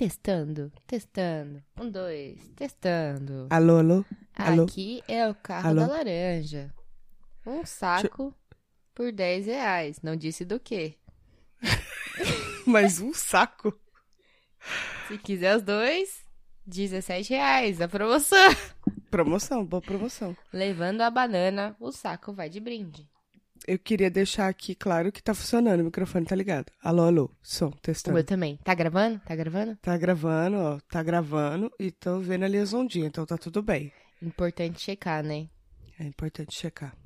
Testando, testando. Um, dois, testando. Alô, alô? alô? Aqui é o carro Alô? da laranja. Um saco por 10 reais. Não disse do quê. Mais um saco? Se quiser os dois, 17 reais. A promoção. Promoção, boa promoção. Levando a banana, o saco vai de brinde. Eu queria deixar aqui claro que tá funcionando, o microfone tá ligado. Alô, alô, som, O testando. meu também. Tá gravando? Tá gravando? Tá gravando, ó, tá gravando e tô vendo ali as ondinhas, então tá tudo bem. Importante checar, né? É importante checar.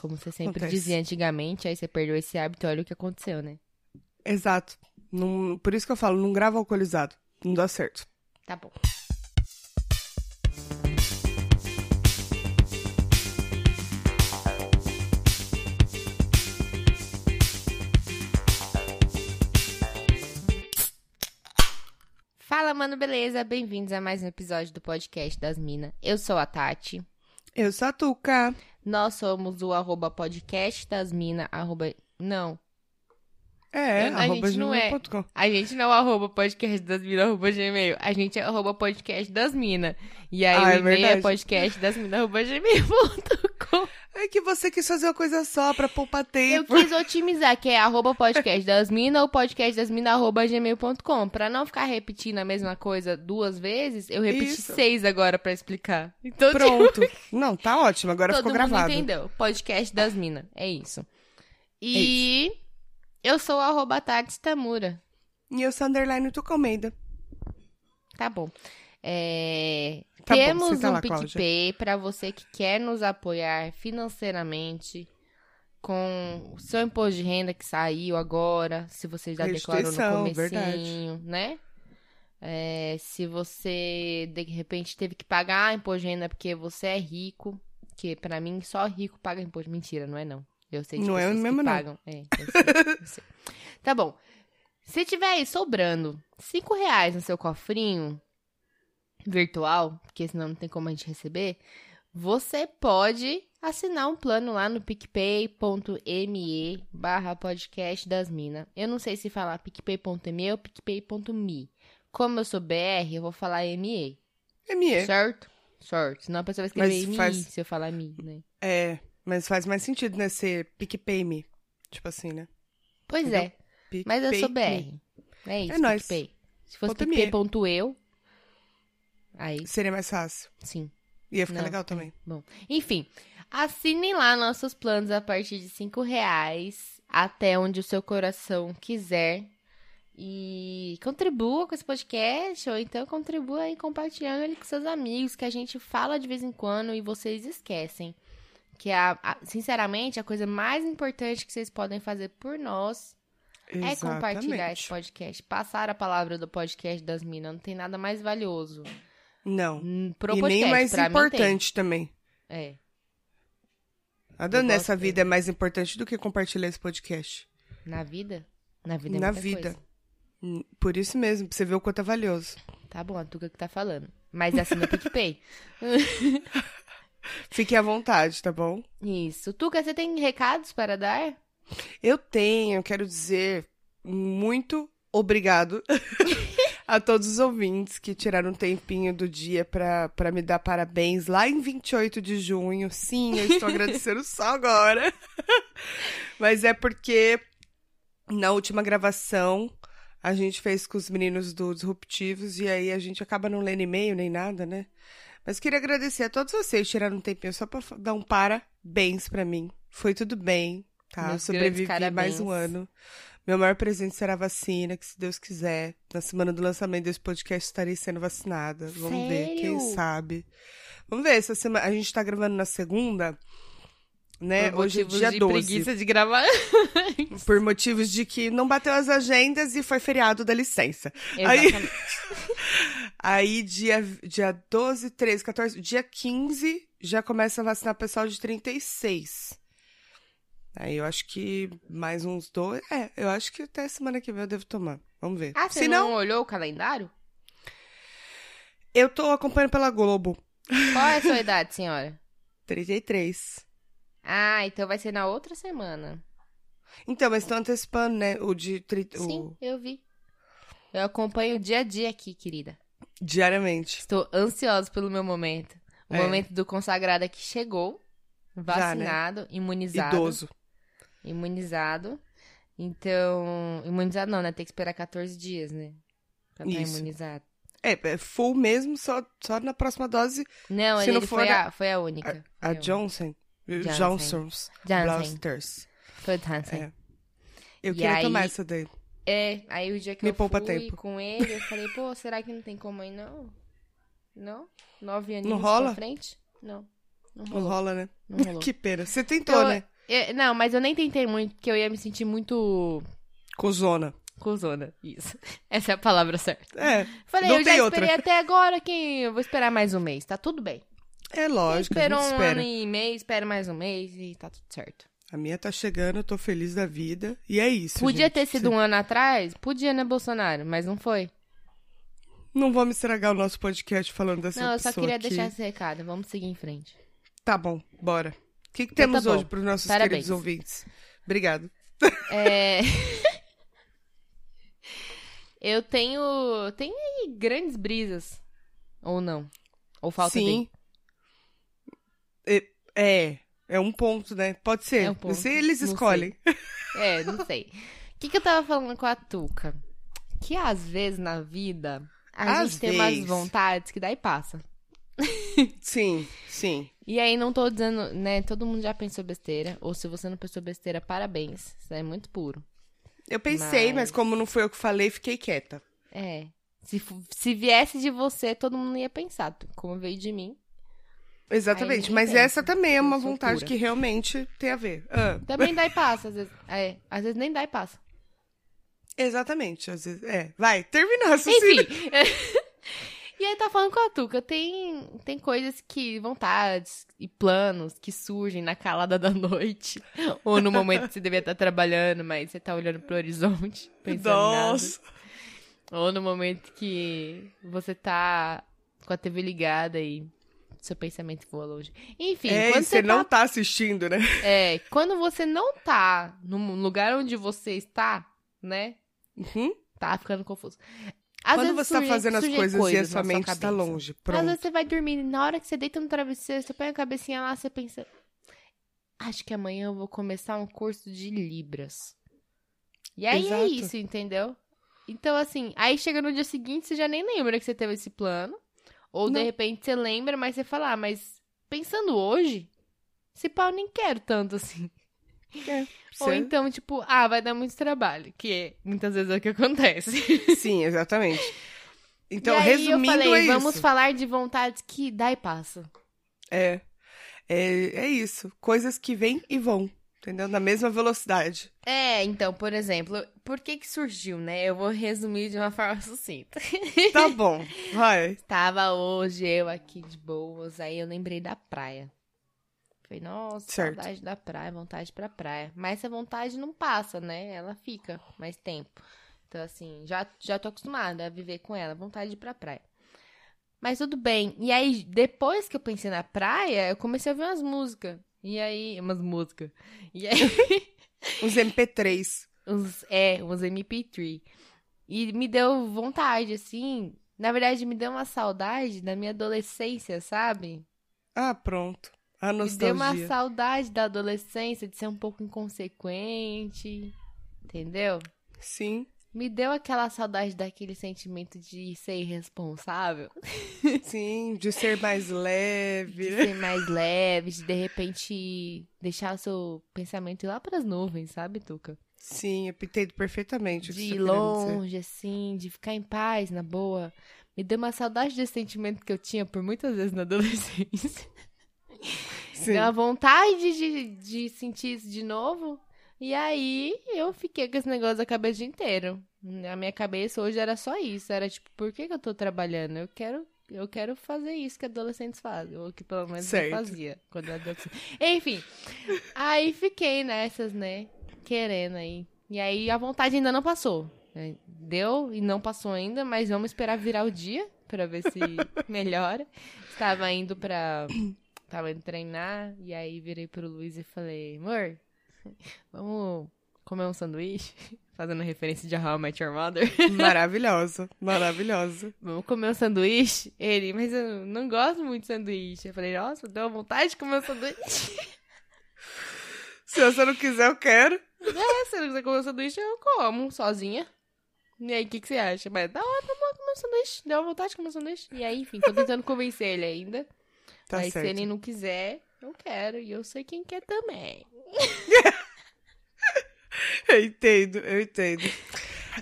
Como você sempre Acontece. dizia antigamente, aí você perdeu esse hábito, olha o que aconteceu, né? Exato. Não- por isso que eu falo, não grava alcoolizado. Não dá certo. Tá bom. Fala, mano, beleza? Bem-vindos a mais um episódio do podcast das Minas. Eu sou a Tati. Eu sou a Tuca. Nós somos o arroba podcast das minas, arroba... Não, É, Eu- a arroba gente não é. gmail.com. A gente não é arroba podcast das minas, arroba gmail. A gente é arroba podcast das minas. E aí Ah, o é e-mail é verdade. podcast das minas, arroba gmail.com. É que você quis fazer uma coisa só pra poupar Eu tempo. quis otimizar, que é arroba podcast das minas ou podcast das minas, arroba gmail.com. Pra não ficar repetindo a mesma coisa duas vezes, eu repeti Isso. seis agora pra explicar. Então, Pronto. Não, tá ótimo, agora Todo ficou mundo gravado. entendeu. Podcast das minas. É isso. E eu sou o arroba Tati Tamura. E eu sou underline Tuca Almeida. Tá bom. É, Tá bom, Temos senta um lá. PicPay para você que quer nos apoiar financeiramente com o seu imposto de renda que saiu agora, se você já declarou no comecinho, né? É, se você de repente teve que pagar imposto de renda porque você é rico, que pra mim só rico paga imposto. Mentira, não é não. Eu sei de Não é mesmo, que não. pagam. É, eu sei, eu sei. Tá bom. Se tiver aí sobrando cinco reais no seu cofrinho virtual, porque senão não tem como a gente receber, você pode assinar um plano lá no picpay.me barra podcast das minas. Eu não sei se falar picpay.me ou picpay.me. Como eu sou BR, eu vou falar ME. ME. Certo? Certo. Senão a pessoa vai escrever MI faz- se eu falar MI, né? É, mas faz mais sentido, né? Ser PicPay me. Tipo assim, né? Pois Entendeu? é. Mas eu sou BR. É isso, É nóis. PicPay. Se fosse Ponto ME. picpay.eu, aí Seria mais fácil. sim. Ia ficar Não, legal também. Bom, enfim, assinem lá nossos planos a partir de cinco reais, até onde o seu coração quiser. E contribua com esse podcast, ou então contribua aí compartilhando ele com seus amigos, que a gente fala de vez em quando e vocês esquecem. Que é, a, a- sinceramente, a coisa mais importante que vocês podem fazer por nós é compartilhar esse Exatamente. podcast. Passar a palavra do podcast das minas. Não tem nada mais valioso. Não. Pro e podcast, nem mais pra mim importante também. É. Nada nessa vida é mais importante do que compartilhar esse podcast. Na vida? Na vida é Na vida. coisa. Por isso mesmo, pra você ver o quanto é valioso. Tá bom, a Tuca que tá falando. Mas assina o PicPay. Fique à vontade, tá bom? Isso. Tuca, você tem recados para dar? Eu tenho, quero dizer muito obrigado a todos os ouvintes que tiraram um tempinho do dia pra me dar parabéns lá em 28 de junho. Sim, eu estou agradecendo só agora. Mas é porque na última gravação a gente fez com os meninos do Disruptivos e aí a gente acaba não lendo e-mail nem nada, né? Mas queria agradecer a todos vocês tiraram um tempinho só pra fa- dar um parabéns pra mim. Foi tudo bem, tá? Meus Sobrevivi mais um ano. Meu maior presente será a vacina, que se Deus quiser, na semana do lançamento desse podcast estarei sendo vacinada. Vamos ver, quem Sério? sabe. Vamos ver, essa semana a gente tá gravando na segunda, né? Por Hoje é dia de 12. preguiça de gravar. Por motivos de que não bateu as agendas e foi feriado da licença. Exatamente. Aí, dia, dia 12, 13, 14, dia 15, já começa a vacinar pessoal de 36. Aí eu acho que mais uns dois. É, eu acho que até semana que vem eu devo tomar. Vamos ver. Ah, você Se não... não, olhou o calendário? eu tô acompanhando pela Globo. Qual é a sua idade, senhora? 33. Ah, então vai ser na outra semana. Então, mas estão antecipando, né? O de. tri- Sim, O... eu vi. Eu acompanho o dia a dia aqui, querida. Diariamente. Estou ansiosa pelo meu momento. O É. momento do consagrado que chegou. né? Vacinado, imunizado. Idoso. Imunizado. Então, imunizado não, né? Tem que esperar 14 dias, né? Pra estar Isso. imunizado. É, é full mesmo, só, só na próxima dose. Não, Se ele não for foi, a- a, foi a única. A a Johnson. Johnson. Johnson's. Johnson. Blasters. Foi o Hansen. É. Eu E queria aí- tomar essa daí. É, aí o dia que Me eu poupa fui tempo. com ele, eu falei, pô, será que não tem como aí não? Não? Nove aninhos rola? pra frente? Não. Não Não rolou. rola, né? Não rolou. Que pena. Você tentou, Então, né? é, não, mas eu nem tentei muito, porque eu ia me sentir muito Cozona. cuzona. Isso. Essa é a palavra certa. É. Falei, Não eu já esperei outra. até agora que eu vou esperar mais um mês, tá tudo bem. É lógico, Esperou um espera. ano e meio, espera mais um mês e tá tudo certo. A minha tá chegando, eu tô feliz da vida. E é isso. Podia gente. ter sido um ano atrás? Podia, né, Bolsonaro? Mas não foi. Não vamos estragar o nosso podcast falando dessa não, eu só queria aqui. deixar esse recado. Vamos seguir em frente. Tá bom, bora. O que, que Então temos tá hoje pros nossos Parabéns. queridos ouvintes? Obrigado. É... eu tenho. Tem aí grandes brisas. Ou não? Ou falta Sim. É, é, é um ponto, né? Pode ser. É um ponto. Se eles Não escolhem. É, não sei. O que, que eu tava falando com a Tuca? Que às vezes na vida a Às gente tem umas vontades que daí passa. Sim, sim. E aí não tô dizendo, né? Todo mundo já pensou besteira. Ou se você não pensou besteira, parabéns. Isso é muito puro. Eu pensei, mas... Mas- como não foi eu que falei, fiquei quieta. É. Se, se viesse de você, todo mundo ia pensar. Como veio de mim. Exatamente. mas pensa. essa também é uma vontade que realmente tem a ver. Ah, Também dá e passa, às vezes. É, às vezes nem dá e passa. exatamente. Às vezes. É. Vai, termina o raciocínio. Enfim. e aí tá falando com a Tuca. Tem, tem coisas que, vontades e planos que surgem na calada da noite. Ou no momento que você devia estar trabalhando, mas você tá olhando pro horizonte, pensando em nada. Nossa. Ou no momento que você tá com a TV ligada e seu pensamento voa longe. Enfim, É, quando você você não tá tá assistindo, né? É, quando você não tá no lugar onde você está, né? Uhum. Tá ficando confuso. Às Quando vezes você tá surgem- fazendo as surgem coisas, e a coisas sua mente tá longe. Às Pronto. vezes você vai dormir e na hora que você deita no travesseiro, você põe a cabecinha lá, você pensa... Acho que amanhã eu vou começar um curso de Libras. E aí é Exato. isso, entendeu? Então, assim, aí chega no dia seguinte, você já nem lembra que você teve esse plano. Ou, de Não. repente, você lembra, mas você fala, ah, mas pensando hoje, esse pau eu nem quero tanto assim. É, Ou então, tipo, ah, vai dar muito trabalho, que é, muitas vezes é o que acontece. Sim, exatamente. Então, e aí resumindo, eu falei, é vamos isso. falar de vontades que dá e passa. É, é, é isso. Coisas que vêm e vão, entendeu? Na mesma velocidade. É, então, por exemplo, por que que surgiu, né? Eu vou resumir de uma forma sucinta. Tá bom, vai. Tava hoje eu aqui de boas, aí eu lembrei da praia. Falei, nossa, Certo. saudade da praia, vontade pra praia. Mas essa vontade não passa, né? Ela fica mais tempo. Então, assim, já, já tô acostumada a viver com ela, vontade de ir pra praia. Mas tudo bem. E aí, depois que eu pensei na praia, eu comecei a ouvir umas músicas. E aí, umas músicas. E aí, Uns MP3. uns, é, uns MP3. E me deu vontade, assim. Na verdade, me deu uma saudade da minha adolescência, sabe? Ah, pronto. A Me deu uma nostalgia. saudade da adolescência, de ser um pouco inconsequente. Entendeu? Sim, Me deu aquela saudade daquele sentimento de ser irresponsável, sim. De ser mais leve. de ser mais leve, de de repente deixar o seu pensamento ir lá pras nuvens, sabe, Tuca? Sim, eu entendo perfeitamente de ir tá dizer. longe, assim, de ficar em paz, na boa. Me deu uma saudade desse sentimento que eu tinha por muitas vezes na adolescência. Sim. Deu uma vontade de, de sentir isso de novo. E aí eu fiquei com esse negócio da cabeça o dia inteiro. Na minha cabeça hoje era só isso. Era tipo, por que, que eu tô trabalhando? Eu quero. Eu quero fazer isso que adolescentes fazem, ou que pelo menos Certo. eu fazia quando eu era adolescente. Enfim, aí fiquei nessas, né? Querendo aí. E aí a vontade ainda não passou. né? Deu e não passou ainda, mas vamos esperar virar o dia pra ver se melhora. Estava indo pra. Tava indo treinar, e aí virei pro Luiz e falei, amor, vamos comer um sanduíche? Fazendo referência de How I Met Your Mother. Maravilhosa, maravilhosa. Vamos comer um sanduíche? Ele, mas eu não gosto muito de sanduíche. Eu falei, nossa, deu vontade de comer um sanduíche. Se você não quiser, eu quero. É, se não quiser comer um sanduíche, eu como sozinha. E aí, o que, que você acha? Mas da hora, vamos comer um sanduíche. Deu vontade de comer um sanduíche. E aí, enfim, tô tentando convencer ele ainda. Tá Mas certo. se ele não quiser, eu quero. E eu sei quem quer também. Eu entendo, eu entendo.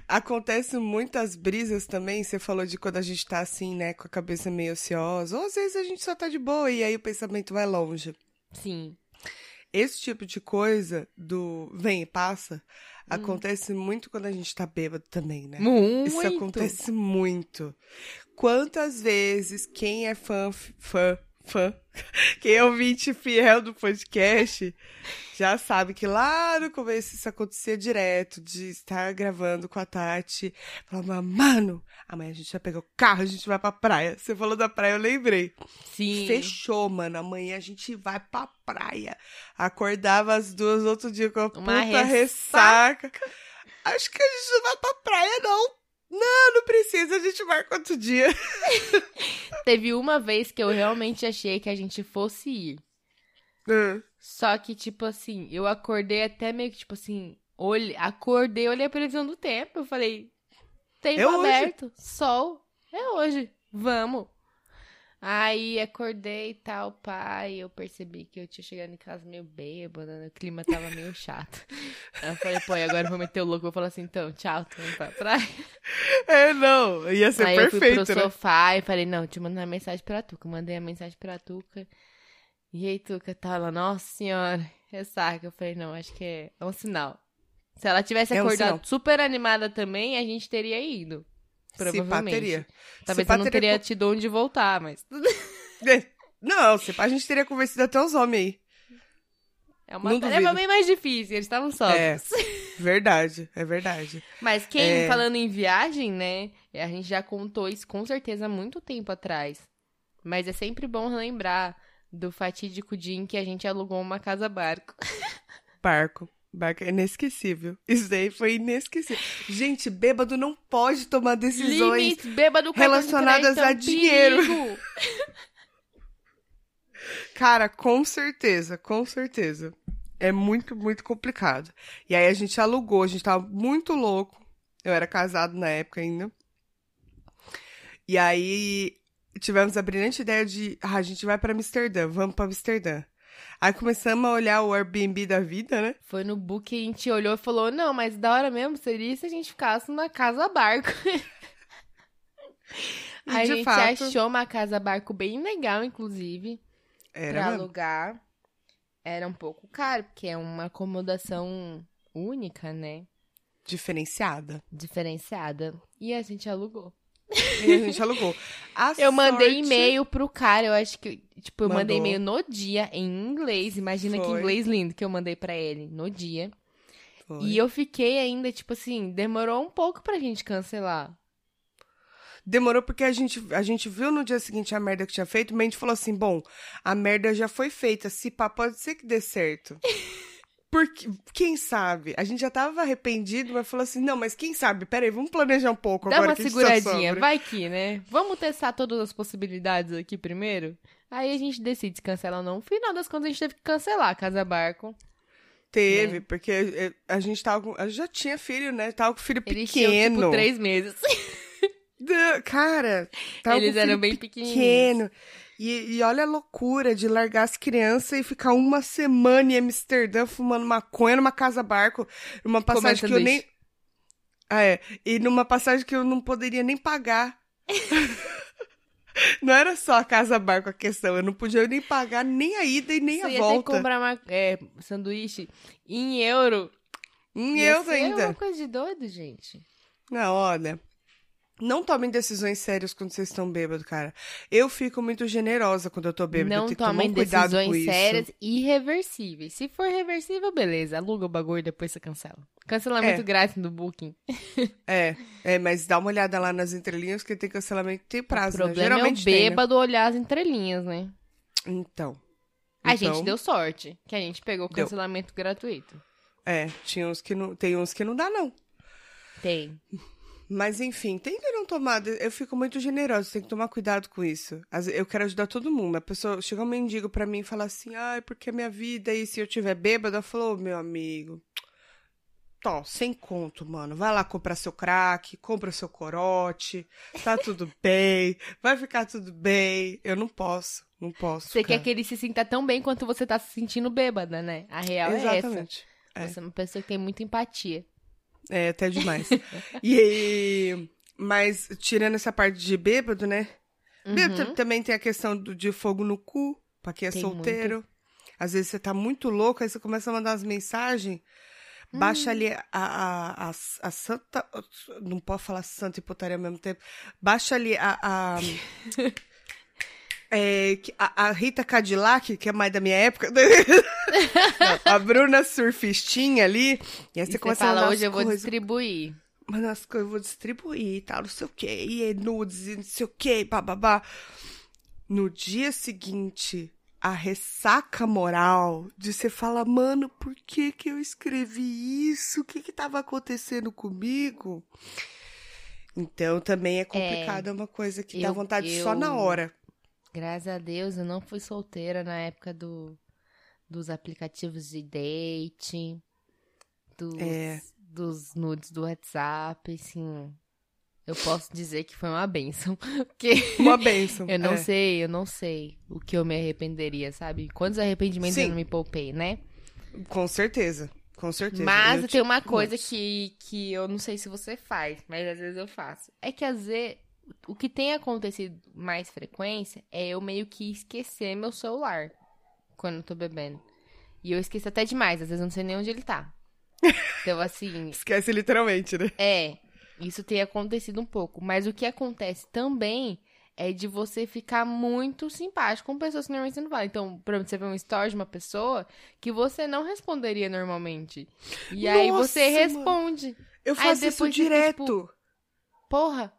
Acontece muitas brisas também, você falou de quando a gente tá assim, né, com a cabeça meio ociosa, ou às vezes a gente só tá de boa e aí o pensamento vai longe. Sim. Esse tipo de coisa do vem e passa, acontece muito quando a gente tá bêbado também, né? Muito. Isso acontece muito. Quantas vezes quem é fã, fã, fã, quem é ouvinte fiel do podcast, já sabe que lá no começo isso acontecia direto, de estar gravando com a Tati, falar, mano, amanhã a gente vai pegar o carro, a gente vai pra praia. Você falou da praia, eu lembrei. Sim. Fechou, mano, amanhã a gente vai pra praia. Acordava as duas outro dia com a Uma puta ressaca. Acho que a gente não vai pra praia, não. Não, não precisa, a gente marca outro dia. Teve uma vez que eu realmente achei que a gente fosse ir. Ah, Só que, tipo assim, eu acordei até meio que, tipo assim, olhe... acordei, olhei a previsão do tempo. Eu falei, tempo É hoje. aberto, sol, é hoje, vamos. Aí acordei e tal, pai, eu percebi que eu tinha chegado em casa meio bêbada, né? o clima tava meio chato. Aí eu falei, pô, e agora eu vou meter o louco, eu vou falar assim, então, tchau, tô indo pra praia. É, não, ia ser Aí eu fui perfeito, pro né? sofá e falei, não, te mandar uma mensagem pra Tuca. Mandei a mensagem pra Tuca. E aí, Tuca, tá lá, nossa senhora, ressaca. Eu falei, não, acho que é, é um sinal. Se ela tivesse É um acordado super animada também, a gente teria ido. Se Provavelmente. teria. Talvez Se eu não teria tido onde voltar, mas É, Não, se pá, a gente teria convencido até os homens aí. é uma Não tarefa bem mais difícil. Eles estavam sóbrios. Verdade, é verdade. Mas quem, É. falando em viagem, né? A gente já contou isso com certeza há muito tempo atrás. Mas é sempre bom relembrar do fatídico dia em que a gente alugou uma casa-barco. Barco. Barco é inesquecível. Isso daí foi inesquecível. Gente, bêbado não pode tomar decisões. Limites, bêbado, relacionadas é a dinheiro. Cara, com certeza, com certeza. É muito, muito complicado. E aí a gente alugou, a gente tava muito louco. Eu era casado na época ainda. E aí tivemos a brilhante ideia de, ah, a gente vai pra Amsterdã, vamos pra Amsterdã. Aí começamos a olhar o Airbnb da vida, né? Foi no book que a gente olhou e falou: não, mas da hora mesmo seria se a gente ficasse na casa-barco. E A gente fato, achou uma casa-barco bem legal, inclusive. era pra alugar. Era um pouco caro, porque é uma acomodação única, né? diferenciada. Diferenciada. E a gente alugou. E a gente alugou. A Eu mandei sorte- e-mail pro cara, eu acho que. Tipo, eu mandei Mandou. e-mail no dia, em inglês. Imagina que Foi. inglês lindo que eu mandei pra ele no dia. Foi. E eu fiquei ainda, tipo assim, demorou um pouco pra gente cancelar. Demorou porque a gente, a gente viu no dia seguinte a merda que tinha feito, mas a gente falou assim: bom, a merda já foi feita, se pá, pode ser que dê certo. Porque, quem sabe? A gente já tava arrependido, mas falou assim: não, mas quem sabe? Peraí, vamos planejar um pouco Dá agora uma que a gente tá seguradinha, sóbrio. vai que, né? Vamos testar todas as possibilidades aqui primeiro? Aí a gente decide se cancela ou não. No final das contas, a gente teve que cancelar a Casa Barco. Teve, Né? porque eh, a gente tava com. A gente já tinha filho, né? Tava com filho Eles tinham, pequeno. tipo, três meses. Cara, tava Eles com eram filho bem pequenininhos. pequeno. E, e olha a loucura de largar as crianças e ficar uma semana em Amsterdã fumando maconha numa casa barco, numa passagem que eu nem. Ah, é. E numa passagem que eu não poderia nem pagar. não era só a casa barco a questão, eu não podia nem pagar nem a ida e nem Você a ia ter que volta. comprar uma, é, sanduíche em euro. Em ser ainda. uma coisa de doido, gente. Não, olha. Não tomem decisões sérias quando vocês estão bêbados, cara. Eu fico muito generosa quando eu tô bêbada. eu Não tenho que tomar tomem decisões sérias e irreversíveis. Se for reversível, beleza. Aluga o bagulho e depois você cancela. Cancelamento É. grátis no Booking. É, é, mas dá uma olhada lá nas entrelinhas que tem cancelamento tem prazo, o né? problema Geralmente é o tem, né? bêbado olhar as entrelinhas, né? Então. A Então, gente deu sorte, que a gente pegou o Deu. cancelamento gratuito. É, tinha uns que não, tem uns que não dá, não. Tem. Mas enfim, que não tomar. Eu fico muito generosa, tem que tomar cuidado com isso. Eu quero ajudar todo mundo. A pessoa chega um mendigo pra mim e fala assim: ai, porque a minha vida, e se eu tiver bêbada? Eu falo, ô, meu amigo. Tó, sem conto, mano. Vai lá comprar seu crack, compra seu corote, tá tudo bem, vai ficar tudo bem. Eu não posso, não posso. Você ficar- quer que ele se sinta tão bem quanto você tá se sentindo bêbada, né? A real é essa. Exatamente. É. Você é uma pessoa que tem muita empatia. É, até demais. e aí, mas tirando essa parte de bêbado, né? Bêbado também tem a questão do, de fogo no cu, pra quem é Uhum. Tem solteiro. Às vezes você tá muito louco, aí você começa a mandar umas mensagens. Baixa ali a, a, a, a santa. Não pode falar santa e putaria ao mesmo tempo. Baixa ali a. a é, que- a, a Rita Cadillac, que é mais da minha época. Não, a Bruna Surfistinha ali. E aí você E começa a fala, mandar hoje eu vou coisas. distribuir. Mano, as coisas eu vou distribuir e tal, não sei o quê. E é nudes e não sei o quê, bababá. No dia seguinte, a ressaca moral de você falar, mano, por que que eu escrevi isso? O que que tava acontecendo comigo? Então também é complicado, é, uma coisa que dá eu- vontade só na eu- hora. Graças a Deus, eu não fui solteira na época do, dos aplicativos de dating, dos, É. dos nudes do WhatsApp, assim. Eu posso dizer que foi uma benção. Porque Uma bênção. eu não é. sei, eu não sei o que eu me arrependeria, sabe? Quantos arrependimentos Sim. eu não me poupei, né? Com certeza, com certeza. Mas Eu tem uma tive coisa que, que eu não sei se você faz, mas às vezes eu faço. É que às vezes o que tem acontecido mais frequência é eu meio que esquecer meu celular quando eu tô bebendo. E eu esqueço até demais, às vezes eu não sei nem onde ele tá. Então, assim, Esquece literalmente, né? é, isso tem acontecido um pouco. Mas o que acontece também é de você ficar muito simpático com pessoas que normalmente você não fala. Então, por exemplo, você vê um story de uma pessoa que você não responderia normalmente. E aí Nossa, você mano. responde. Eu Aí faço isso você fica, direto. tipo, Porra!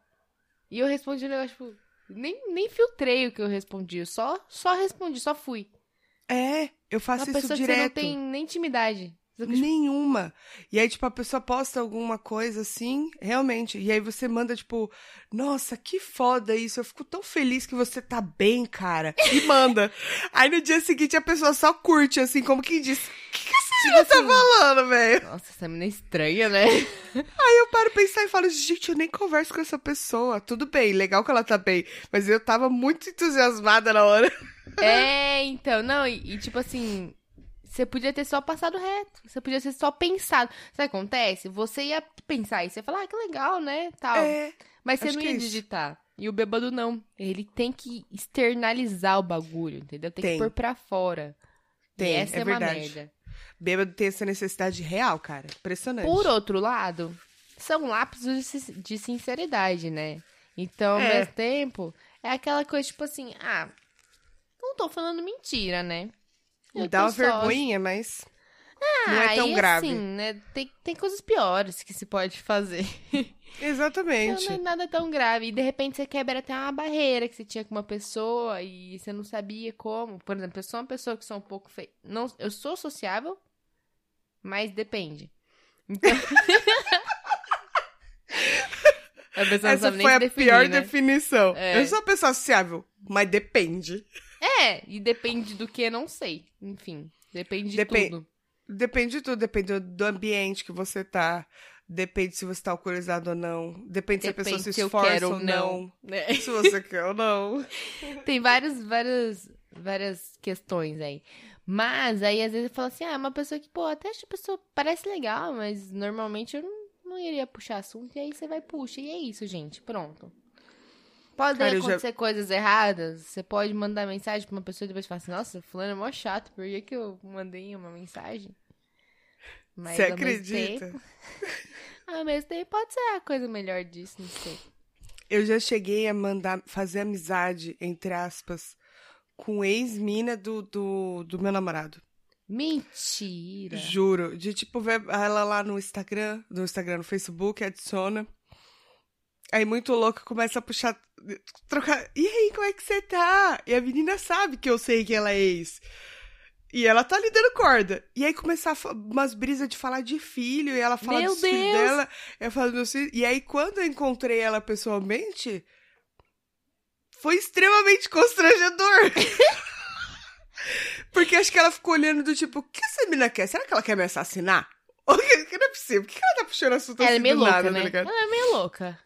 E eu respondi um negócio, tipo, nem, nem filtrei o que eu respondi. Eu só, só respondi, só fui. É, eu faço Uma isso pessoa que não direto. tem nem intimidade. Nenhuma. E aí, tipo, a pessoa posta alguma coisa assim, realmente. E aí você manda, tipo, nossa, que foda isso. Eu fico tão feliz que você tá bem, cara. E manda. aí no dia seguinte a pessoa só curte, assim, como quem diz: O que, que essa Tipo tá assim, falando, velho? Nossa, essa menina é estranha, né? Aí eu paro pensar e falo, gente, eu nem converso com essa pessoa. Tudo bem, legal que ela tá bem. Mas eu tava muito entusiasmada na hora. É, então, não, e, e, tipo assim, você podia ter só passado reto. Você podia ter só pensado. Sabe o que acontece? Você ia pensar isso, você ia falar, ah, que legal, né? Tal. É. Mas você não é ia isso. digitar. E o bêbado não. Ele tem que externalizar o bagulho, entendeu? Tem, Tem. que pôr pra fora. Tem, e essa é é, uma verdade. merda. Bêbado tem essa necessidade real, cara. Impressionante. Por outro lado, são lapsos sin- de sinceridade, né? Então, ao É. mesmo tempo, é aquela coisa tipo assim, ah, não tô falando mentira, né? Me Eu dá uma só- vergonhinha, mas não Ah, é tão grave. assim, né? Tem, tem coisas piores que se pode fazer. Então Exatamente. não é nada tão grave. E de repente você quebra até uma barreira que você tinha com uma pessoa e você não sabia como. Por exemplo, eu sou uma pessoa que sou um pouco feia. Não, eu sou sociável, mas depende. Então. a pessoa não Essa sabe nem foi a definir, pior né? definição. É. Eu sou uma pessoa sociável, mas depende. É, e depende do que, não sei. Enfim, depende de tudo. Depende de tudo, depende do ambiente que você tá. Depende se você tá alcoolizado ou não. Depende, se a pessoa se esforça ou não. não. né? Se você quer ou não. Tem várias, várias, várias questões aí. Mas aí às vezes eu falo assim, ah, é uma pessoa que, pô, até acho que a pessoa parece legal, mas normalmente eu não, não iria puxar assunto. E aí você vai, puxa. E é isso, gente. Pronto. Pode Cara, eu já- acontecer coisas erradas. Você pode mandar mensagem pra uma pessoa e depois falar assim, nossa, fulano é mó chato, por que, que eu mandei uma mensagem? Mas Você ao mesmo acredita? tempo- ao mesmo tempo pode ser a coisa melhor disso, não sei. Eu já cheguei a mandar, fazer amizade, entre aspas, com ex-mina do, do, do meu namorado. Mentira. Juro. De tipo, ver ela lá no Instagram, no Instagram, no Facebook, adiciona. Aí muito louca começa a puxar, trocar. E aí, como é que você tá? E a menina sabe que eu sei que ela é ex. E ela tá ali dando corda. E aí começar umas brisas de falar de filho, e ela fala Meu dos filhos Deus! dela. Eu falo meus filhos. E aí, quando eu encontrei ela pessoalmente, foi extremamente constrangedor. Porque acho que ela ficou olhando do tipo, o que essa menina quer? Será que ela quer me assassinar? Não é possível? Por que ela tá puxando assunto Ela assim é meio do louca, nada, né? tá? Ela é meio louca.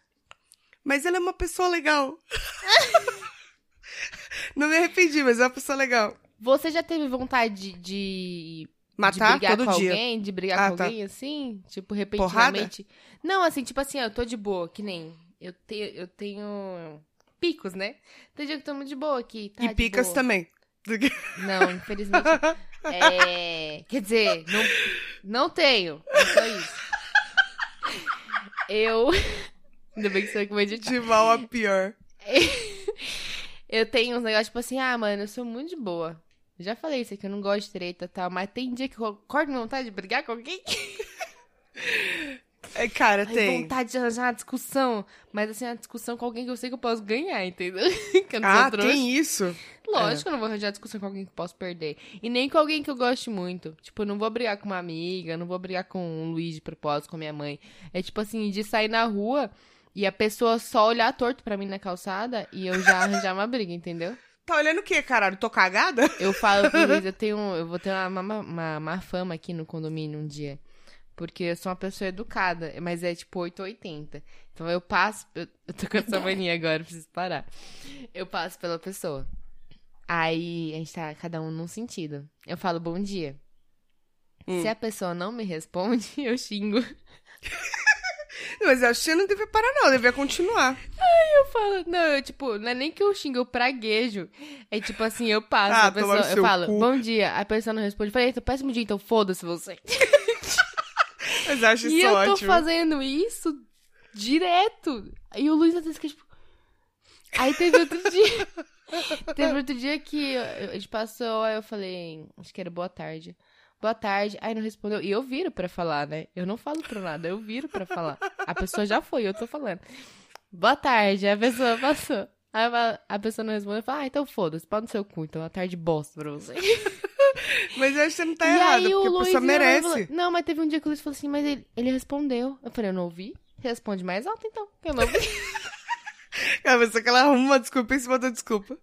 Mas ela é uma pessoa legal. não me arrependi, mas é uma pessoa legal. Você já teve vontade de, de Matar brigar todo com dia. alguém? De brigar Ah, com tá. alguém, assim? Tipo, repentinamente? Não, assim, tipo assim, eu tô de boa, que nem... Eu, te, eu tenho picos, né? Tem dia que eu tô muito de boa aqui, tá e de picas boa. também. Não, infelizmente. é... Quer dizer, não, não tenho. É só isso. Eu... Ainda bem que você vai editar. De mal a pior. Eu tenho uns negócios, tipo assim, ah, mano, eu sou muito de boa. Já falei isso aqui, eu não gosto de treta e tal, mas tem dia que eu acordo com vontade de brigar com alguém. É, cara, Ai, tem. vontade de arranjar uma discussão. Mas assim, uma discussão com alguém que eu sei que eu posso ganhar, entendeu? que eu não Ah, tem isso. Lógico que eu não vou arranjar discussão com alguém que eu posso perder. E nem com alguém que eu goste muito. Tipo, eu não vou brigar com uma amiga, não vou brigar com o Luiz de propósito, com minha mãe. É tipo assim, de sair na rua e a pessoa só olhar torto pra mim na calçada e eu já arranjar uma briga, entendeu? Tá olhando o quê, caralho? Tô cagada? Eu falo pro Luiz, eu tenho. Eu vou ter uma, uma, uma má fama aqui no condomínio um dia. Porque eu sou uma pessoa educada, mas é tipo 880. Então eu passo. Eu, eu tô com essa mania agora, preciso parar. Eu passo pela pessoa. Aí a gente tá cada um num sentido. Eu falo bom dia. Hum. Se a pessoa não me responde, eu xingo. Mas eu acho que você não devia parar, não. Devia continuar. Eu falo, não, eu tipo, não é nem que eu xingo, eu praguejo. É tipo assim, eu passo, Ah, a pessoa, eu falo, cu. bom dia, a pessoa não responde. Eu falei, eita, péssimo dia, então foda-se você. Mas eu acho E isso eu tô ótimo. fazendo isso direto. E o Luiz vezes fica tipo. Aí teve outro dia. teve outro dia que eu- a gente passou, aí eu falei, acho que era boa tarde. Boa tarde. Aí não respondeu. E eu viro pra falar, né? Eu não falo pro nada, eu viro pra falar. A pessoa já foi, eu tô falando. Boa tarde. Aí a pessoa passou. Aí a- pessoa não respondeu. Eu falo, ah, então foda-se, pau no seu cu. Então, uma tarde bosta pra você. Mas eu acho que você não tá e errado, aí o porque a pessoa merece. falou- Não, mas teve um dia que o Luiz falou assim, mas ele, ele respondeu. Eu falei, eu não ouvi. Responde mais alto, então. que Eu não ouvi. A pessoa que ela arruma uma desculpa em cima da desculpa.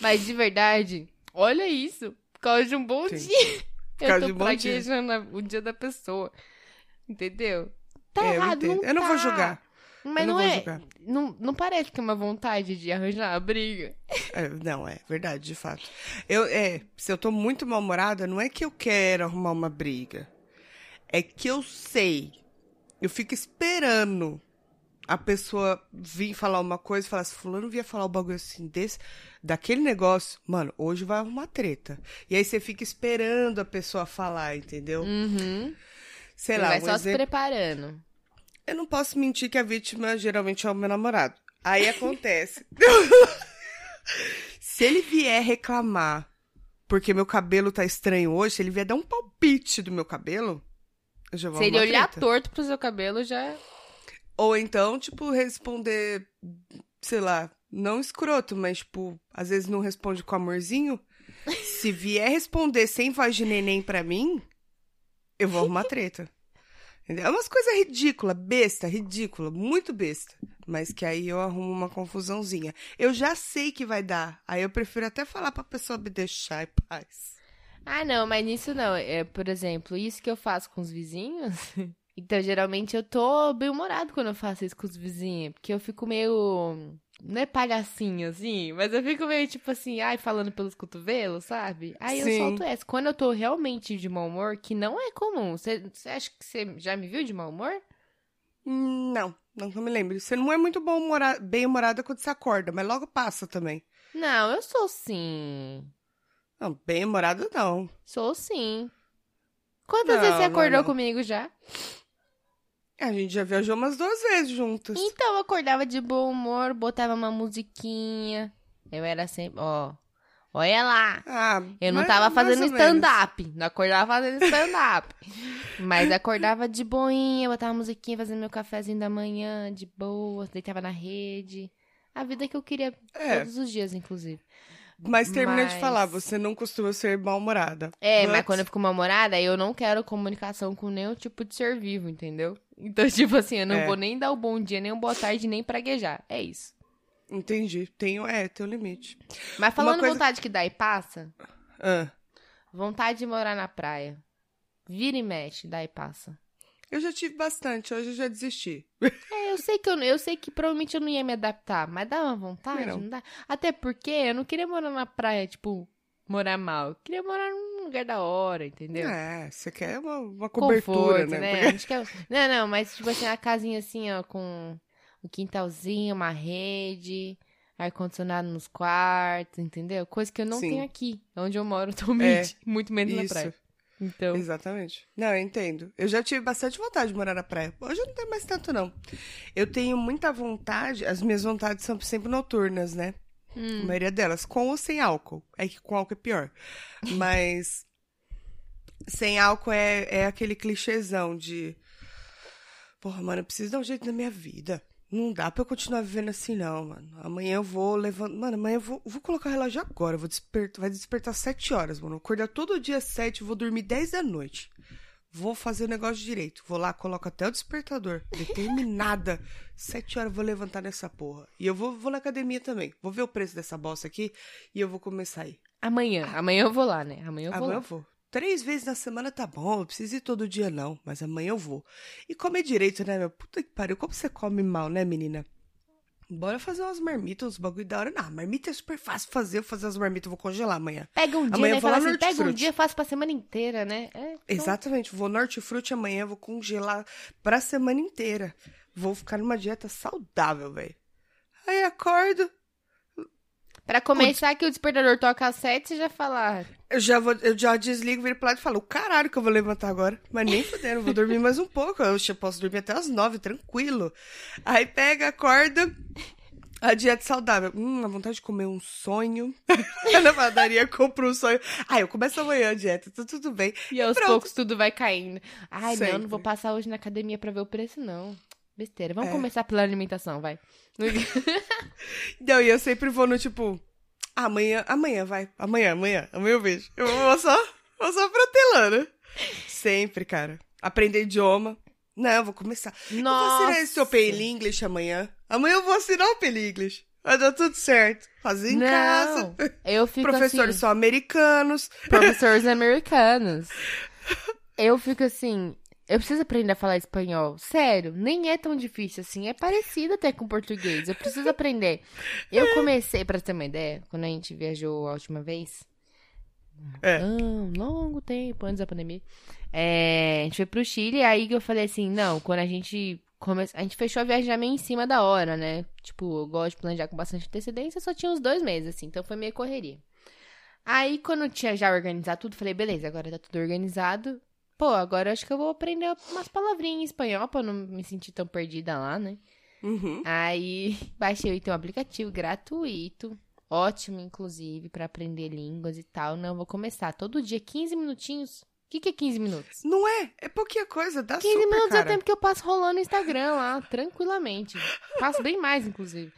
mas de verdade, olha isso. Por causa de um bom Sim. dia. Por causa eu de tô bom dia. praguejando o dia da pessoa. Entendeu? Tá É, eu errado, entendo. não Eu não vou tá. julgar. Mas eu não, não vou é. Não, não parece que é uma vontade de arranjar a briga. É, não, é verdade, de fato. Eu, é, se eu tô muito mal-humorada, não é que eu quero arrumar uma briga. É que eu sei. Eu fico esperando a pessoa vir falar uma coisa e falar assim, fulano vinha falar um bagulho assim desse, daquele negócio, mano, hoje vai arrumar treta. E aí você fica esperando a pessoa falar, entendeu? Uhum. Sei Você lá, vai um só se exemplo. preparando. Eu não posso mentir que a vítima geralmente é o meu namorado. Aí acontece. se ele vier reclamar porque meu cabelo tá estranho hoje, se ele vier dar um palpite do meu cabelo, eu já vou Se ele olhar treta. torto pro seu cabelo, já. Ou então, tipo, responder, sei lá, não escroto, mas, tipo, às vezes não responde com amorzinho. Se vier responder sem voz de neném pra mim, eu vou arrumar treta. É umas coisas ridículas, besta, ridícula, muito besta. Mas que aí eu arrumo uma confusãozinha. Eu já sei que vai dar. Aí eu prefiro até falar pra pessoa me deixar em paz. Ah, não, mas nisso não. É, por exemplo, isso que eu faço com os vizinhos. Então, geralmente eu tô bem humorado quando eu faço isso com os vizinhos. Porque eu fico meio. Não é palhacinho, assim, mas eu fico meio tipo assim, ai, falando pelos cotovelos, sabe? Aí Sim. eu solto essa. Quando eu tô realmente de mau humor, que não é comum. Você acha que você já me viu de mau humor? Hum, Não, não que eu me lembro. Você não é muito bom humora- bem humorada quando você acorda, mas logo passa também. Não, eu sou sim. Não, bem humorada não. Sou sim. Quantas Não, vezes você não, acordou não. comigo já? A gente já viajou umas duas vezes juntas. Então, eu acordava de bom humor, botava uma musiquinha. Eu era sempre, ó. Olha lá. Ah, Eu não tava fazendo stand-up. Não acordava fazendo stand-up. Mas acordava de boinha, botava musiquinha, fazendo meu cafezinho da manhã, de boa, deitava na rede. A vida que eu queria É. todos os dias, inclusive. Mas termina de Mas- falar, você não costuma ser mal-humorada. É, mas But- quando eu fico mal-humorada, eu não quero comunicação com nenhum tipo de ser vivo, entendeu? Então, tipo assim, eu não É. vou nem dar o bom dia, nem o boa tarde, nem praguejar. É isso. Entendi. Tenho, é, tem um limite. Mas falando coisa- vontade que dá e passa, Ah, vontade de morar na praia. Vira e mexe, dá e passa. eu já tive bastante, hoje eu já desisti. É, eu sei que eu, eu sei que provavelmente eu não ia me adaptar, mas dá uma vontade, Não. não. dá? Até porque eu não queria morar na praia, tipo, morar mal. Eu queria morar num lugar da hora, entendeu? É, você quer uma, uma cobertura, Conforto, né? A gente quer... Não, não, mas tipo assim, a casinha assim, ó, com um quintalzinho, uma rede, ar-condicionado nos quartos, entendeu? Coisa que eu não Sim. tenho aqui, onde eu moro atualmente. Muito menos na Isso. praia. Então, Exatamente. Não, eu entendo. Eu já tive bastante vontade de morar na praia. Hoje eu não tenho mais tanto, não. Eu tenho muita vontade, as minhas vontades são sempre noturnas, né? Hum, A maioria delas, com ou sem álcool. É que com álcool é pior. Mas sem álcool é, é aquele clichêzão de. Porra, mano, eu preciso dar um jeito na minha vida. Não dá pra eu continuar vivendo assim, não, mano. Amanhã eu vou levantar. Mano, amanhã eu vou, vou colocar o relógio agora. Eu vou despertar. Vai despertar 7 horas, mano. Vou acordar todo dia às 7, vou dormir 10 da noite. Vou fazer o negócio direito. Vou lá, coloco até o despertador. Determinada. 7 horas eu vou levantar nessa porra. E eu vou, vou na academia também. Vou ver o preço dessa bosta aqui e eu vou começar a ir. amanhã. Amanhã eu vou lá, né? Amanhã eu vou Amanhã lá. eu vou. Três vezes na semana tá bom, eu preciso ir todo dia não, mas amanhã eu vou. E comer direito, né, meu? Puta que pariu, como você come mal, né, menina? Bora fazer umas marmitas, uns bagulho da hora. Não, marmita é super fácil fazer, eu fazer as marmitas, eu vou congelar amanhã. Pega um dia, Amanhã né? Fala assim, pega um dia, faço pra semana inteira, né? É, então- Exatamente, vou hortifruti amanhã, vou congelar pra semana inteira. Vou ficar numa dieta saudável, velho. Aí acordo, Pra começar que o despertador toca às sete, você já fala... "Ah, eu já, vou, eu já desligo, viro pro lado e falo, o caralho que eu vou levantar agora. Mas nem fudendo, vou dormir mais um pouco. Eu já posso dormir até as nove, tranquilo. Aí pega, acorda, a dieta saudável. Hum, a vontade de comer um sonho. Na padaria, compro um sonho. Aí eu começo amanhã a dieta, tá tudo bem. E aos pronto. poucos tudo vai caindo. Ai, não, não Sempre. vou passar hoje na academia pra ver o preço, não. Besteira. Vamos É. começar pela alimentação, vai. Não, e eu sempre vou no tipo, amanhã, amanhã vai, amanhã, amanhã, amanhã eu vejo. Eu vou só, vou só protelando. Sempre, cara. Aprender idioma. Não, eu vou começar. Eu vou assinar esse Pale English amanhã. Amanhã eu vou assinar o Pale English. Vai dar tudo certo. Fazer em não, casa. eu fico Professores assim... são americanos. Professores americanos. Eu fico assim... Eu preciso aprender a falar espanhol. Sério, nem é tão difícil assim. É parecido até com português. Eu preciso aprender. Eu comecei, pra ter uma ideia, quando a gente viajou a última vez, É. um longo tempo antes da pandemia. É, a gente foi pro Chile, aí que eu falei assim, não, quando a gente começou, a gente fechou a viagem já meio em cima da hora, né? Tipo, eu gosto de planejar com bastante antecedência, só tinha uns dois meses, assim, então foi meio correria. Aí, quando eu tinha já organizado tudo, falei, beleza, agora tá tudo organizado. Pô, agora eu acho que eu vou aprender umas palavrinhas em espanhol pra não me sentir tão perdida lá, né? Uhum. Aí baixei então um aplicativo gratuito, ótimo inclusive pra aprender línguas e tal. Não, vou começar todo dia 15 minutinhos. O que, que é 15 minutos? Não é? É pouquinha coisa, dá 15 super, minutos é o cara. tempo que eu passo rolando no Instagram lá, tranquilamente. Passo bem mais, inclusive.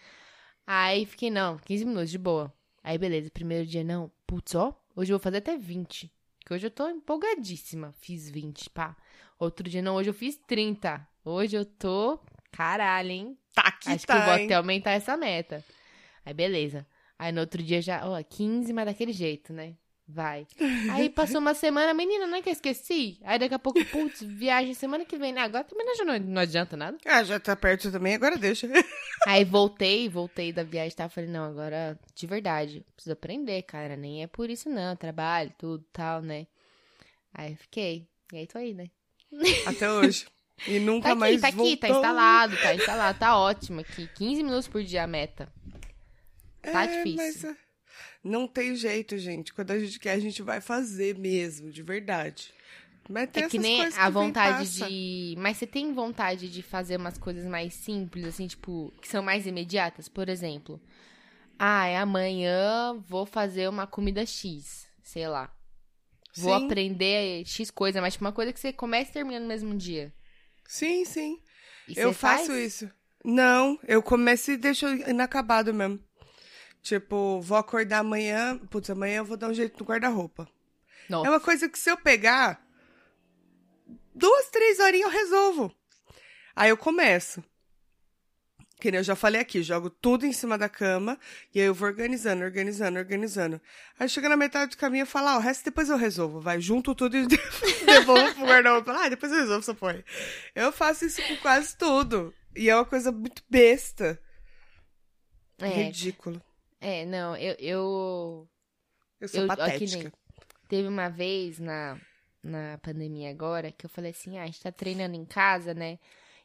Aí fiquei, não, 15 minutos, de boa. Aí beleza, primeiro dia, não, putz, ó, hoje eu vou fazer até 20. Que hoje eu tô empolgadíssima. Fiz 20, pá. Outro dia, não, hoje eu fiz 30. Hoje eu tô. Caralho, hein? Tá que Acho tá, que eu vou hein? até aumentar essa meta. Aí, beleza. Aí, no outro dia já, ó, 15, mas daquele jeito, né? Vai. Aí, passou uma semana, menina, não é que eu esqueci? Aí, daqui a pouco, putz, viagem semana que vem, né? Agora também não, não, adianta nada. Ah, já tá perto também, agora deixa. Aí, voltei, voltei da viagem, tá? Falei, não, agora, de verdade, preciso aprender, cara. Nem é por isso, não. Trabalho, tudo, tal, né? Aí, fiquei. E aí, tô aí, né? Até hoje. E nunca Tá aqui, mais tá aqui, voltou. tá instalado, tá instalado, tá ótimo aqui. 15 minutos por dia a meta. Tá É, difícil. mas, é, não tem jeito, gente. Quando a gente quer, a gente vai fazer mesmo, de verdade. Mas tem É que nem a que vontade de. Mas você tem vontade de fazer umas coisas mais simples, assim, tipo, que são mais imediatas? Por exemplo, ah, amanhã vou fazer uma comida X, sei lá. Vou Sim. aprender X coisa, mas tipo, uma coisa que você começa e termina no mesmo dia. Sim, sim. E eu faço faz? isso. Não, eu começo e deixo inacabado mesmo. Tipo, vou acordar amanhã. Putz, amanhã eu vou dar um jeito no guarda-roupa. É uma coisa que se eu pegar, duas, três horinhas eu resolvo. Aí eu começo. Que nem eu já falei aqui, jogo tudo em cima da cama e aí eu vou organizando, organizando, organizando. Aí chega na metade do caminho eu falo, ah, o resto depois eu resolvo. Vai, junto tudo e devolvo pro guarda-roupa. Ah, depois eu resolvo essa porra. Eu faço isso com quase tudo. E é uma coisa muito besta. É, Ridículo. É, não, eu, eu Eu sou Eu- ó, que patética. nem- Teve uma vez na, na pandemia agora que eu falei assim: ah, a gente tá treinando em casa, né?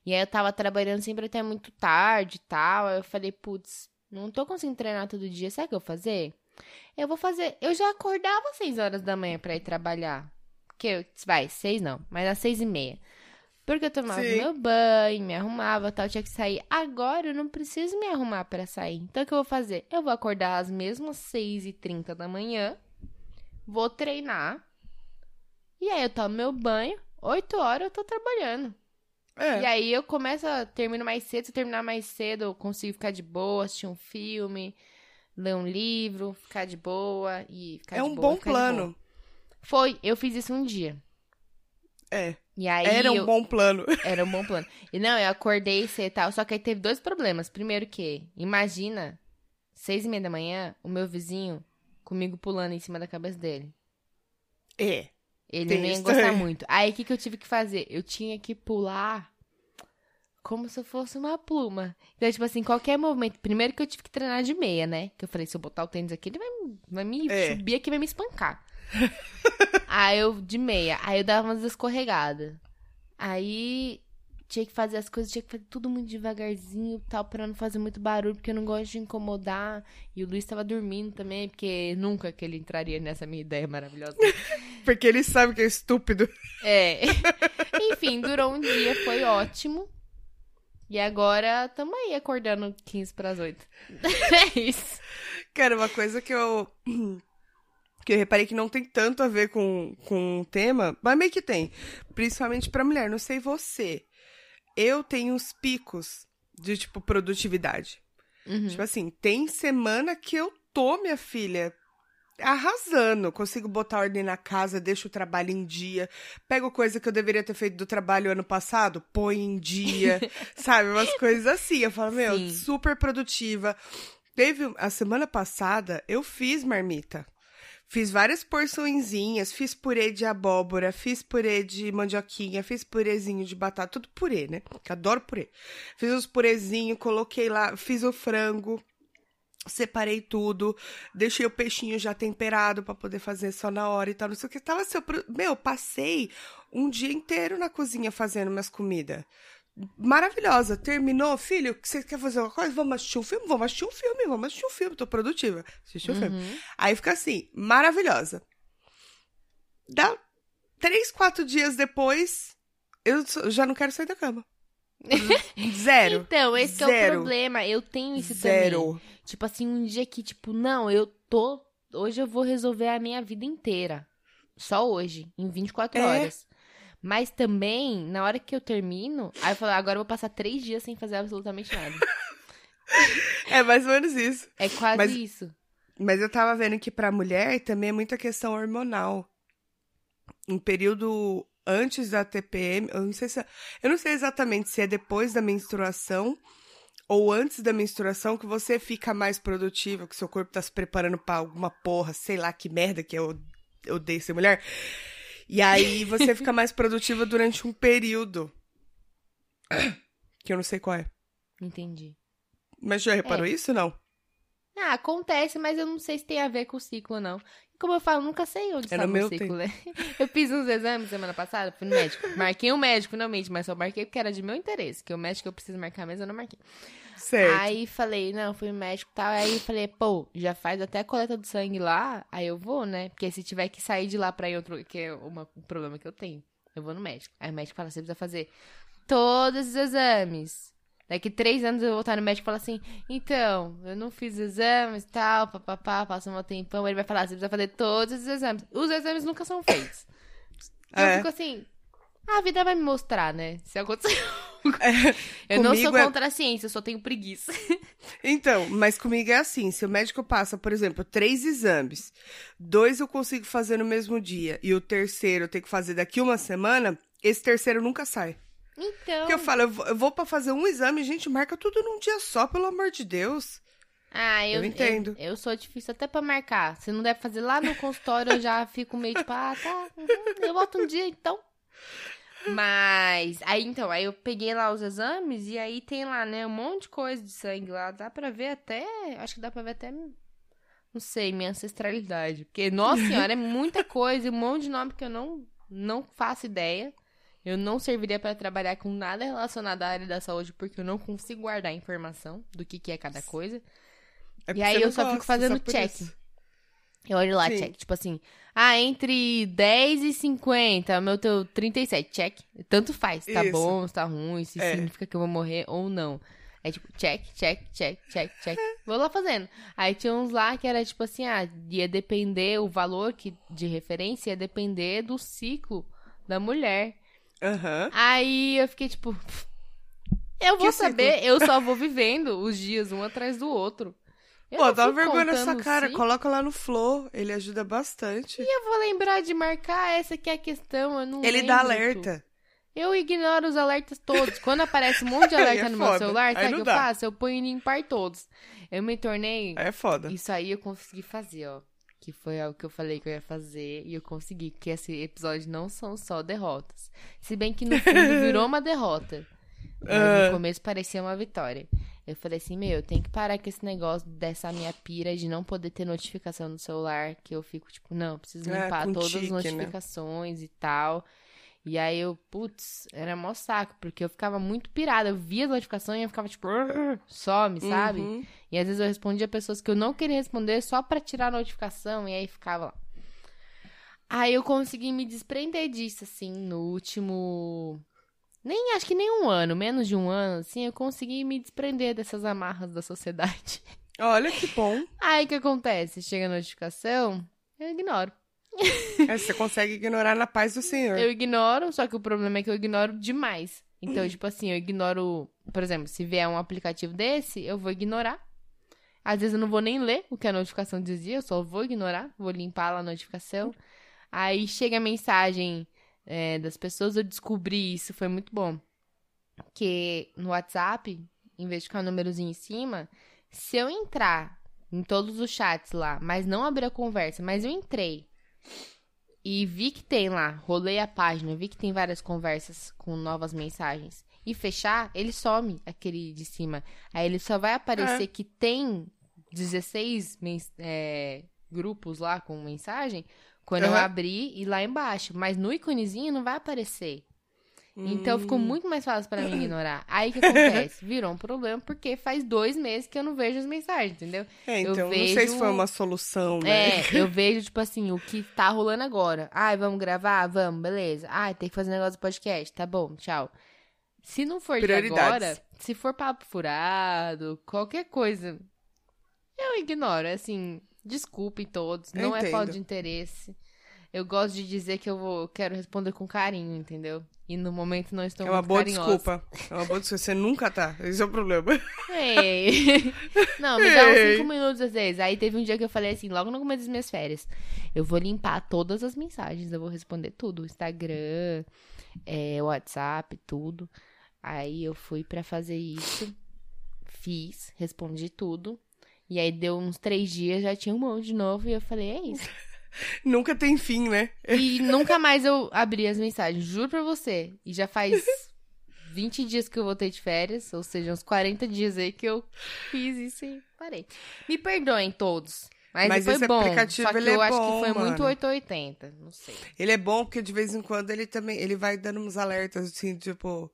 E aí eu tava trabalhando sempre até muito tarde e tal. Aí eu falei: putz, não tô conseguindo treinar todo dia, sabe o que eu vou fazer? Eu vou fazer. Eu já acordava às 6 horas da manhã pra ir trabalhar. Que eu, vai, seis não, mas às seis e meia. Porque eu tomava Sim. meu banho, me arrumava tal, tinha que sair. Agora eu não preciso me arrumar pra sair. Então o que eu vou fazer? Eu vou acordar às mesmas 6h30 da manhã, vou treinar, e aí eu tomo meu banho, 8 horas eu tô trabalhando. É. E aí eu começo a termino mais cedo, se eu terminar mais cedo, eu consigo ficar de boa, assistir um filme, ler um livro, ficar de boa e ficar É de um boa, bom plano. Foi, eu fiz isso um dia. É. E aí Era um eu- bom plano. era um bom plano. E não, eu acordei cedo e tal, só que aí teve dois problemas. Primeiro que, imagina, seis e meia da manhã, o meu vizinho comigo pulando em cima da cabeça dele. É. Ele não ia gostar muito. Aí o que, que eu tive que fazer? Eu tinha que pular como se eu fosse uma pluma. Então, tipo assim, qualquer movimento. Primeiro que eu tive que treinar de meia, né? Que eu falei, se eu botar o tênis aqui, ele vai, vai me É. subir aqui e vai me espancar. Aí eu, de meia. Aí eu dava umas escorregadas. Aí tinha que fazer as coisas, tinha que fazer tudo muito devagarzinho tal, pra não fazer muito barulho, porque eu não gosto de incomodar. E o Luiz tava dormindo também, porque nunca que ele entraria nessa minha ideia maravilhosa. Porque ele sabe que é estúpido. É. Enfim, durou um dia, foi ótimo. E agora tamo aí acordando 15 pras 8. É isso. Cara, uma coisa que eu. Que eu reparei que não tem tanto a ver com, com o tema, mas meio que tem. Principalmente pra mulher. Não sei você. Eu tenho uns picos de, tipo, produtividade. Uhum. Tipo assim, tem semana que eu tô, minha filha, arrasando. Consigo botar ordem na casa, deixo o trabalho em dia. Pego coisa que eu deveria ter feito do trabalho ano passado, põe em dia. sabe? Umas coisas assim. Eu falo, meu, Sim. super produtiva. Teve a semana passada, eu fiz marmita. Fiz várias porçõezinhas, fiz purê de abóbora, fiz purê de mandioquinha, fiz purezinho de batata, tudo purê, né? Que adoro purê. Fiz os purezinhos, coloquei lá, fiz o frango, separei tudo, deixei o peixinho já temperado pra poder fazer só na hora e tal, não sei o que. Tava seu, meu, passei um dia inteiro na cozinha fazendo minhas comidas. Maravilhosa. Terminou, filho, você quer fazer uma coisa? Vamos assistir um filme? Vamos assistir um filme, vamos assistir um filme. Tô produtiva. Assistir um filme. Uhum. Aí fica assim, maravilhosa. Dá três, quatro dias depois, eu já não quero sair da cama. Zero. Então, esse que é o Zero. problema. Eu tenho isso também. Zero. Tipo assim, um dia que, tipo, não, eu tô. Hoje eu vou resolver a minha vida inteira. Só hoje, em 24 É. horas. Mas também, na hora que eu termino, aí eu falo, agora eu vou passar três dias sem fazer absolutamente nada. É mais ou menos isso. É quase Mas- isso. Mas eu tava vendo que pra mulher também é muita questão hormonal. Em período antes da TPM, eu não sei se eu não sei exatamente se é depois da menstruação ou antes da menstruação que você fica mais produtiva, que seu corpo tá se preparando pra alguma porra, sei lá que merda que eu odeio ser mulher. E aí você fica mais produtiva durante um período. Que eu não sei qual é. Entendi. Mas já reparou É. isso, não? Ah, acontece, mas eu não sei se tem a ver com o ciclo não. Como eu falo, nunca sei onde É está o meu ciclo, né? Eu fiz uns exames semana passada, fui no médico. Marquei um médico, finalmente, mas só marquei porque era de meu interesse. Que o médico que eu preciso marcar mesmo, eu não marquei. Certo. Aí falei, não, fui no médico e tal. Aí falei, pô, já faz até a coleta do sangue lá, aí eu vou, né? Porque se tiver que sair de lá pra ir outro, que é uma- um problema que eu tenho, eu vou no médico. Aí o médico fala, você precisa fazer todos os exames. Daqui três anos eu vou voltar no médico e falar assim, então, eu não fiz exames e tal, papapá, passa um tempão. Ele vai falar, você precisa fazer todos os exames. Os exames nunca são feitos. É. eu fico assim, a vida vai me mostrar, né? Se acontecer eu não sou é- contra a ciência, eu só tenho preguiça. Então, mas comigo é assim: se o médico passa, por exemplo, três exames, dois eu consigo fazer no mesmo dia e o terceiro eu tenho que fazer daqui uma semana, esse terceiro nunca sai. Então. Porque eu falo, eu vou, vou pra fazer um exame, gente, marca tudo num dia só, pelo amor de Deus. Ah, eu, Eu entendo. Eu, eu sou difícil até pra marcar. Se não deve fazer lá no consultório, eu já fico meio tipo, ah, tá. uhum, eu volto um dia então. Mas, aí então, aí eu peguei lá os exames e aí tem lá, né, um monte de coisa de sangue lá. Dá pra ver até. Acho que dá pra ver até. Não sei, minha ancestralidade. Porque, nossa senhora, é muita coisa e um monte de nome que eu não, não faço ideia. Eu não serviria pra trabalhar com nada relacionado à área da saúde, porque eu não consigo guardar informação do que, que é cada coisa. É E aí eu só fico gosta, fazendo por check. isso. Eu olho lá, Sim. check. Tipo assim, ah, entre 10 e 50, o meu teu 37, check. Tanto faz, tá Isso. bom, se tá ruim, se É. significa que eu vou morrer ou não. É tipo, check, check, check, check, check. Vou lá fazendo. Aí tinha uns lá que era tipo assim, ah, ia depender, o valor que, de referência ia depender do ciclo da mulher. Aham. Aí eu fiquei tipo, eu vou Que ciclo? saber, eu só vou vivendo os dias um atrás do outro. Eu Pô, dá vergonha sua cara. Coloca lá no Flow, ele ajuda bastante. Eu vou lembrar de marcar essa que é a questão, eu não Ele dá alerta. Eu ignoro os alertas todos. Quando aparece um monte de Aí alerta é no meu foda. celular, Aí sabe o que eu dá. faço? Eu ponho em limpar todos. Eu me tornei... Aí é foda. Isso aí eu consegui fazer, ó. Que foi algo que eu falei que eu ia fazer e eu consegui. Porque esse episódio não são só derrotas. Se bem que no fundo virou uma derrota. Mas Ah. no começo parecia uma vitória. Eu falei assim, meu, eu tenho que parar com esse negócio dessa minha pira de não poder ter notificação no celular. Que eu fico tipo, não, preciso É, limpar com todas tique, as né? notificações e tal. E aí eu, putz, era mó saco, porque eu ficava muito pirada. Eu via as notificações e eu ficava tipo, some, sabe? Uhum. E às vezes eu respondia pessoas que eu não queria responder só pra tirar a notificação e aí ficava lá. Aí eu consegui me desprender disso, assim, no último. Nem acho que nem um ano, menos de um ano, assim, eu consegui me desprender dessas amarras da sociedade. Olha que bom. Aí o que acontece? Chega a notificação, eu ignoro. É, você consegue ignorar na paz do Senhor. Eu ignoro, só que o problema é que eu ignoro demais. Então, tipo assim, eu ignoro. Por exemplo, se vier um aplicativo desse, eu vou ignorar. Às vezes eu não vou nem ler o que a notificação dizia, eu só vou ignorar, vou limpar lá a notificação. Aí chega a mensagem é, das pessoas, eu descobri isso, foi muito bom. Que no WhatsApp, em vez de ficar o númerozinho em cima, se eu entrar em todos os chats lá, mas não abrir a conversa, mas eu entrei e vi que tem lá, rolei a página, vi que tem várias conversas com novas mensagens. E fechar, ele some aquele de cima. Aí ele só vai aparecer É. que tem 16 mens- é, grupos lá com mensagem quando eu Aham. abrir e lá embaixo. Mas no íconezinho não vai aparecer. Então ficou Hum. muito mais fácil pra mim ignorar. Aí o que acontece? Virou um problema porque faz dois meses que eu não vejo as mensagens, entendeu? É, eu então, não sei se vejo- foi uma solução, né? É, eu vejo, tipo assim, o que tá rolando agora. Ai, vamos gravar? Vamos, beleza. Ai, tem que fazer negócio do podcast. Tá bom, tchau. Se não for de agora, se for papo furado, qualquer coisa, eu ignoro. Assim, desculpem todos. Eu não é falta entendo. de interesse. Eu gosto de dizer que eu vou, quero responder com carinho, entendeu? E no momento não estou É uma boa carinhosa. desculpa. É uma boa desculpa. Você nunca tá. Esse é o problema. Ei. Não, me dá uns cinco minutos às vezes. Aí teve um dia que eu falei assim, logo no começo das minhas férias. Eu vou limpar todas as mensagens, eu vou responder tudo. Instagram, é, WhatsApp, tudo. Aí eu fui pra fazer isso. Fiz, respondi tudo. E aí deu uns três dias, já tinha um monte de novo. E eu falei, é isso. nunca tem fim, né? E nunca mais eu abri as mensagens, juro pra você. E já faz 20 dias que eu voltei de férias, ou seja, uns 40 dias aí que eu fiz isso e parei. Me perdoem todos. Mas, Mas foi bom. aplicativo, só que ele eu é acho bom, que foi muito mano. 880. Não sei. Ele é bom porque de vez em quando ele também ele vai dando uns alertas assim, tipo,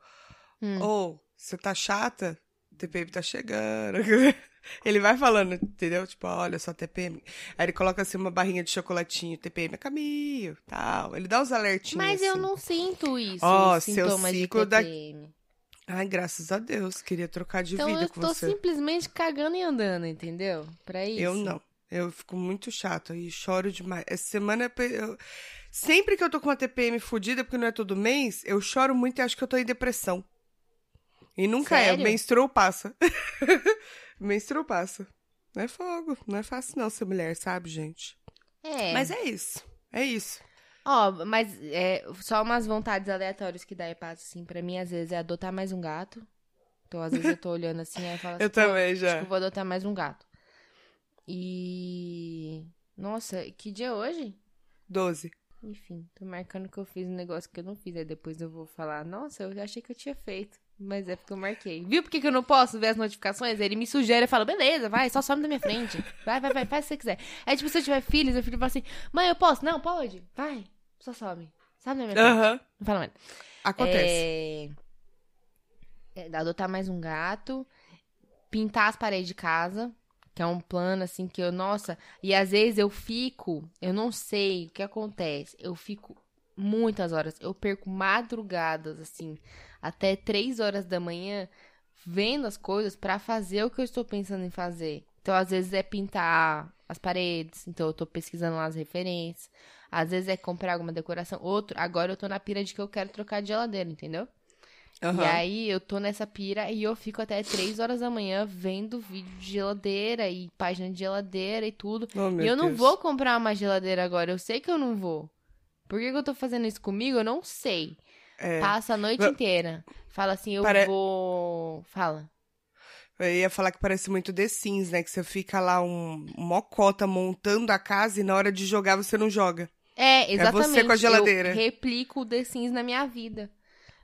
Hum. ou você tá chata, TPM tá chegando. Ele vai falando, entendeu? Tipo, olha só, TPM. Aí ele coloca assim uma barrinha de chocolatinho, TPM é caminho, tal. Ele dá uns alertinhos. Mas eu assim. não sinto isso. Ó, os seu sintomas de ciclo da- TPM. Ai, graças a Deus, queria trocar de Então vida eu com tô você. simplesmente cagando e andando, entendeu? Pra isso. Eu não. Eu fico muito chato e choro demais. Essa semana, eu- eu- sempre que eu tô com uma TPM fodida, porque não é todo mês, eu choro muito e acho que eu tô em depressão. E nunca é. Sério? Menstruou, passa. Menstruou, passa. Não é fogo. Não é fácil não ser mulher, sabe, gente? É. Mas é isso. É isso. Ó, mas é, só umas vontades aleatórias que dá e passa, assim, pra mim, às vezes, é adotar mais um gato. Então, às vezes, eu tô olhando assim, aí eu falo assim, Eu também acho já. que eu vou adotar mais um gato. E... Nossa, que dia é hoje? Doze. Enfim, tô marcando que eu fiz um negócio que eu não fiz. Aí depois eu vou falar, nossa, eu achei que eu tinha feito. Mas é porque eu marquei. Viu por que que eu não posso ver as notificações? Ele me sugere, eu falo, beleza, vai, só some da minha frente. Vai, vai, vai, faz o que você quiser. Aí, tipo, se eu tiver filhos, meu filho fala assim, mãe, eu posso? Não, pode. Vai, só some. Sabe da minha frente. Aham. Não fala mais. Acontece. É... é, adotar mais um gato, pintar as paredes de casa, que é um plano assim que eu, nossa, e às vezes eu fico, eu não sei o que acontece, eu fico muitas horas, eu perco madrugadas assim, até três horas da manhã vendo as coisas pra fazer o que eu estou pensando em fazer. Então, às vezes é pintar as paredes, então eu tô pesquisando lá as referências. Às vezes é comprar alguma decoração. Outro, agora eu tô na pira de que eu quero trocar de geladeira, entendeu? Aham. E aí eu tô nessa pira e eu fico até 3 horas da manhã vendo vídeo de geladeira e página de geladeira e tudo. Oh, e eu não Deus. vou comprar uma geladeira agora, eu sei que eu não vou. Por que, que eu tô fazendo isso comigo? Eu não sei. É, Passa a noite inteira. Fala assim, eu Pare- vou. Fala. eu ia falar que parece muito The Sims, né? Que você fica lá um mocota montando a casa e na hora de jogar você não joga. É, você exatamente. com a geladeira. Eu replico o The Sims na minha vida.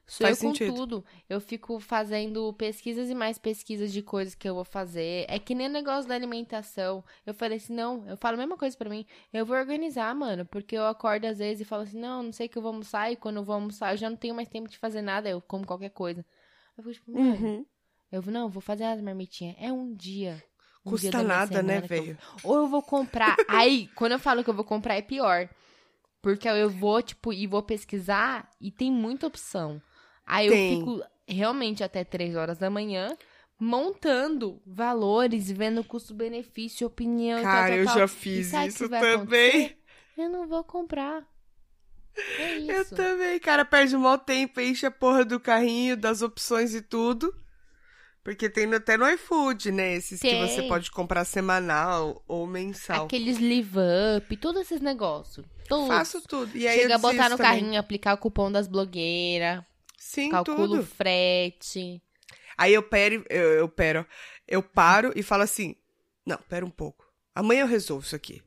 Sou Faz eu com sentido. tudo. Eu fico fazendo pesquisas e mais pesquisas de coisas que eu vou fazer. É que nem o negócio da alimentação. Eu falei assim, não, eu falo a mesma coisa pra mim. Eu vou organizar, mano. Porque eu acordo às vezes e falo assim, não, não sei o que eu vou almoçar. E quando eu vou almoçar, eu já não tenho mais tempo de fazer nada. Eu como qualquer coisa. Eu fico tipo, mano, Uhum. eu não, vou fazer as marmitinhas. É um dia. Um dia Custa minha nada, né, que eu velho? ou eu vou comprar. Aí, quando eu falo que eu vou comprar, é pior. Porque eu vou, tipo, e vou pesquisar e tem muita opção. Aí Tem. eu fico realmente até 3 horas da manhã montando valores, vendo custo-benefício, opinião e tal, Cara, tal, eu já fiz isso que também. Eu não vou comprar. É Eu isso. também, cara, perde um mau tempo, enche a porra do carrinho, das opções e tudo. Porque tem até no iFood, né? Esses que Tem. você pode comprar semanal ou mensal. Aqueles live up, todos esses negócios. Todos. Faço tudo. E aí Chega eu a botar no também. carrinho, aplicar o cupom das blogueiras, Sim, calculo o tudo. frete. Aí eu pero, eu, eu pero, eu paro e falo assim, não, pera um pouco. Amanhã eu resolvo isso aqui.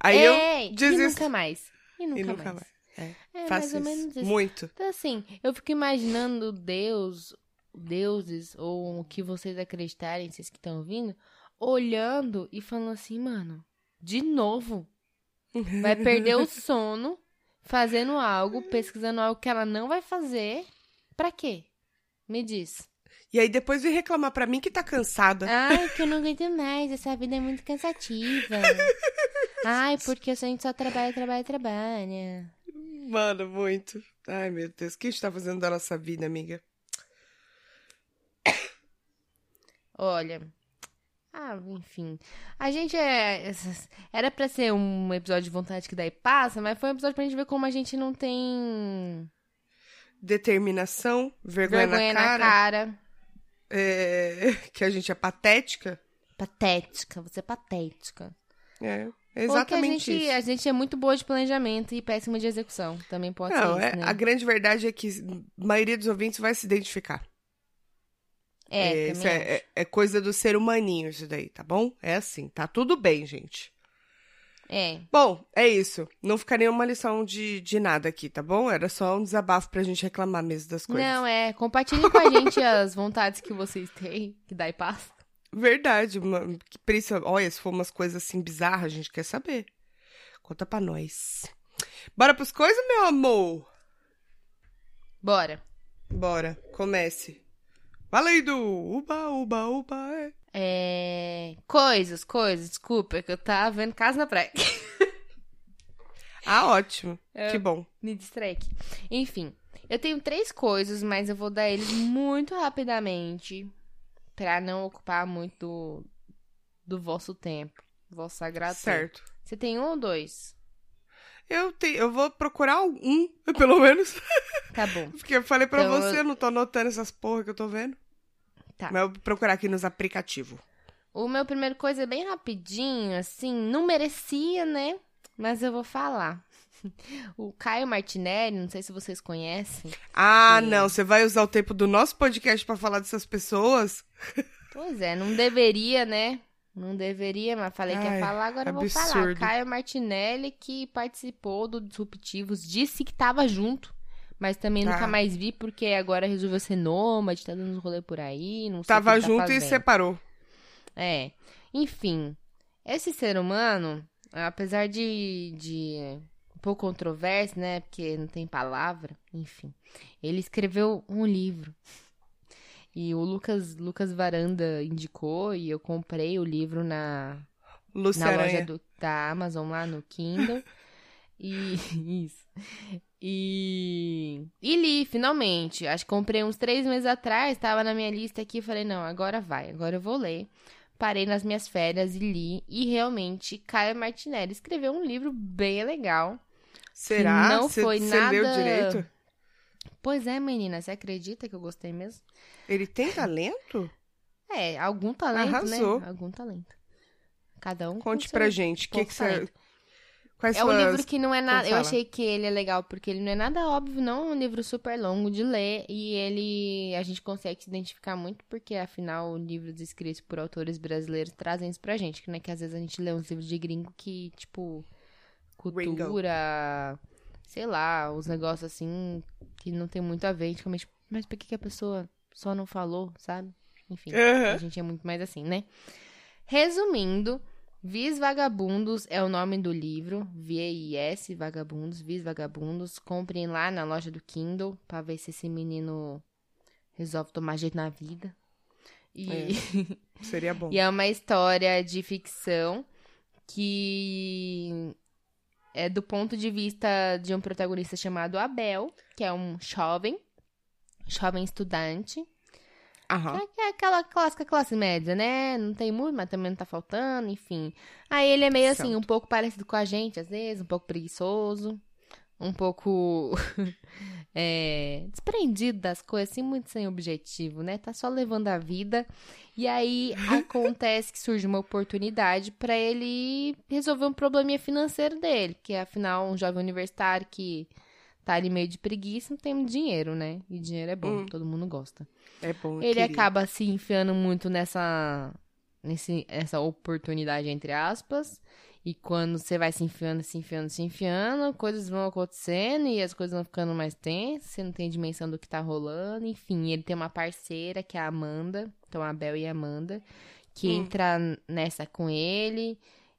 Aí Ei, eu E desisto. nunca mais. E nunca, E nunca mais. mais. É, É, faço mais ou isso. menos isso. Muito. Então, assim, eu fico imaginando Deus, deuses, ou o que vocês acreditarem, vocês que estão ouvindo, olhando e falando assim, mano, de novo. Vai perder o sono fazendo algo, pesquisando algo que ela não vai fazer. Pra quê? Me diz. E aí depois vem reclamar pra mim que tá cansada. Ai, que eu não aguento mais, essa vida é muito cansativa. Ai, porque a gente só trabalha, trabalha, trabalha. Mano, muito. Ai, meu Deus. O que a gente tá fazendo da nossa vida, amiga? Olha. Ah, enfim. A gente é. Era pra ser um episódio de vontade que daí passa, mas foi um episódio pra gente ver como a gente não tem Determinação, vergonha, vergonha na cara. cara. é, que a gente é patética. Patética, você é patética. É, Ou que a exatamente gente, isso. a gente é muito boa de planejamento e péssima de execução. Também pode Não, ser é- isso, né? a grande verdade é que a maioria dos ouvintes vai se identificar. É, também é, é- é coisa do ser humaninho, isso daí, tá bom? É assim, tá tudo bem, gente. É. Bom, é isso. Não fica nenhuma lição de, de nada aqui, tá bom? Era só um desabafo pra gente reclamar mesmo das coisas. Não, é. Compartilhe com a gente as vontades que vocês têm, que daí passa. Verdade. Uma, olha, se for umas coisas assim bizarras, a gente quer saber. Conta pra nós. Bora pros coisas, meu amor? Bora. Bora, comece. Valendo! Uba, uba, uba, é. É. Coisas, coisas, desculpa, é que eu tava vendo casa na praia. Ah, ótimo. É. Que bom. Me distraí aqui. Enfim, eu tenho três coisas, mas eu vou dar eles muito rapidamente pra não ocupar muito do, do vosso tempo. Vosso sagrado tempo. Certo. Você tem um ou dois? Eu, te, eu vou procurar um, pelo menos. Tá bom. Porque eu falei pra Então, você, eu- eu não tô anotando essas porra que eu tô vendo. Tá. Mas eu vou procurar aqui nos aplicativos. O meu primeiro coisa é bem rapidinho, assim, não merecia, né? Mas eu vou falar. O Caio Martinelli, não sei se vocês conhecem. Ah, não. Você vai usar o tempo do nosso podcast pra falar dessas pessoas? Pois é, não deveria, né? Não deveria, mas falei que ia Ai, falar, agora eu vou falar. absurdo. Caio Martinelli, que participou do Disruptivos, disse que tava junto, mas também Tá. nunca mais vi, porque agora resolveu ser nômade, tá dando uns rolê por aí, não sei o Tava tá junto e separou. É. Enfim, esse ser humano, apesar de, de um pouco controverso, né? Porque não tem palavra, enfim. Ele escreveu um livro. E o Lucas, Lucas Varanda indicou e eu comprei o livro na, Lúcia na loja do, da Amazon lá no Kindle. e isso. E, e li, finalmente. Acho que comprei uns três meses atrás, tava na minha lista aqui. Falei, não, agora vai, agora eu vou ler. Parei nas minhas férias e li. E realmente, Caio Martinelli escreveu um livro bem legal. Será? não Cê- foi cê leu nada- direito? Pois é, menina, você acredita que eu gostei mesmo? Ele tem talento? É, algum talento, Arrasou. né? Algum talento. Cada um Conte pra gente. Que pouco que cê... Quais É um suas... livro que não é nada. Eu achei que ele é legal porque ele não é nada óbvio, não. É um livro super longo de ler e ele a gente consegue se identificar muito porque afinal livros escritos por autores brasileiros trazem isso pra gente, que né, que às vezes a gente lê uns livros de gringo que tipo cultura, sei lá, os negócios assim que não tem muito a ver, a gente mas por que, que a pessoa só não falou, sabe? Enfim, Aham. a gente é muito mais assim, né? Resumindo, Vis Vagabundos é o nome do livro. V-I-S, Vagabundos, Vis Vagabundos. Comprem lá na loja do Kindle pra ver se esse menino resolve tomar jeito na vida. E É. Seria bom. e é uma história de ficção que é do ponto de vista de um protagonista chamado Abel, que é um jovem, jovem estudante, Aham. que é aquela clássica classe média, né? Não tem muito, mas também não tá faltando, enfim. Aí ele é meio assim, Certo. um pouco parecido com a gente, às vezes, um pouco preguiçoso, um pouco é, desprendido das coisas, assim, muito sem objetivo, né? Tá só levando a vida. E aí acontece que surge uma oportunidade pra ele resolver um probleminha financeiro dele, porque afinal, um jovem universitário que tá ali meio de preguiça não tem dinheiro, né? E dinheiro é bom, Hum. todo mundo gosta. É bom. Ele acaba se enfiando muito nessa nesse, essa oportunidade entre aspas. E quando você vai se enfiando, se enfiando, se enfiando, coisas vão acontecendo e as coisas vão ficando mais tensas, você não tem dimensão do que tá rolando. Enfim, ele tem uma parceira que é a Amanda, então a Bel e a Amanda, que Hum. entra nessa com ele.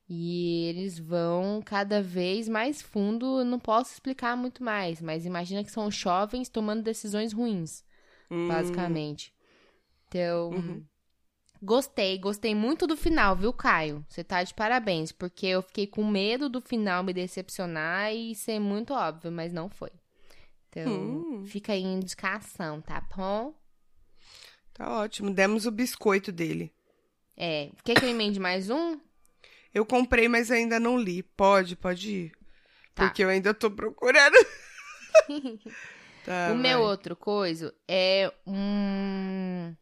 E eles vão cada vez mais fundo. Eu Não posso explicar muito mais, mas imagina que são jovens tomando decisões ruins Hum, basicamente. Então, Uhum. gostei, gostei muito do final, viu, Caio? Você tá de parabéns, porque eu fiquei com medo do final me decepcionar e ser muito óbvio, mas não foi. Então, Hum. fica aí a indicação, tá bom? Tá ótimo. Demos o biscoito dele. É, quer que eu emende mais um? Eu comprei, mas ainda não li. Pode, pode ir. Tá. Porque eu ainda tô procurando. Tá, o meu vai. outro coisa é um.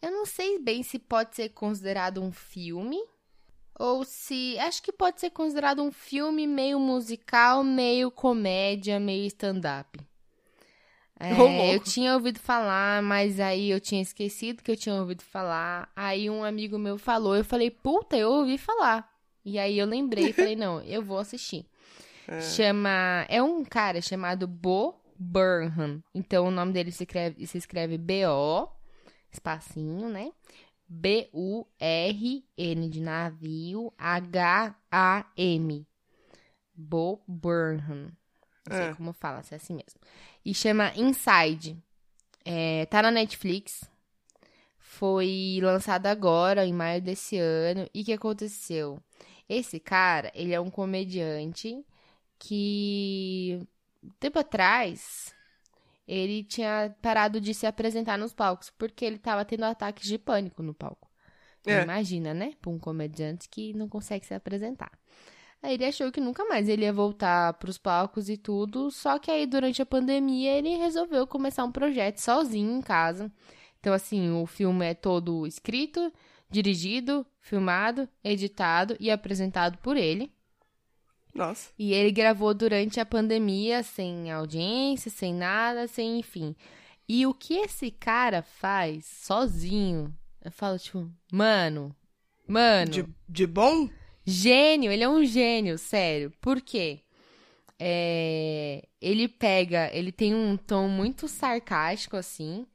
Eu não sei bem se pode ser considerado um filme. Ou se. Acho que pode ser considerado um filme meio musical, meio comédia, meio stand-up. É, eu tinha ouvido falar, mas aí eu tinha esquecido que eu tinha ouvido falar. Aí um amigo meu falou, eu falei, puta, eu ouvi falar. E aí eu lembrei e falei, não, eu vou assistir. É. Chama. É um cara chamado Bo Burnham. Então o nome dele se escreve, se escreve B-O, espacinho, né? B-U-R-N de navio, H-A-M. Bo Burnham. Não sei É. como fala, se é assim mesmo. E chama Inside. É, tá na Netflix. Foi lançado agora, em maio desse ano. E o que aconteceu? Esse cara, ele é um comediante que tempo atrás ele tinha parado de se apresentar nos palcos porque ele tava tendo ataques de pânico no palco. É. Imagina, né? Pra um comediante que não consegue se apresentar. Aí ele achou que nunca mais ele ia voltar pros palcos e tudo, só que aí durante a pandemia ele resolveu começar um projeto sozinho em casa. Então, assim, o filme é todo escrito, dirigido, filmado, editado e apresentado por ele. Nossa. E ele gravou durante a pandemia, sem audiência, sem nada, sem enfim. E o que esse cara faz sozinho, eu falo, tipo, mano, mano. De, de bom? Gênio, ele é um gênio, sério. Por quê? É, ele pega, ele tem um tom muito sarcástico, assim.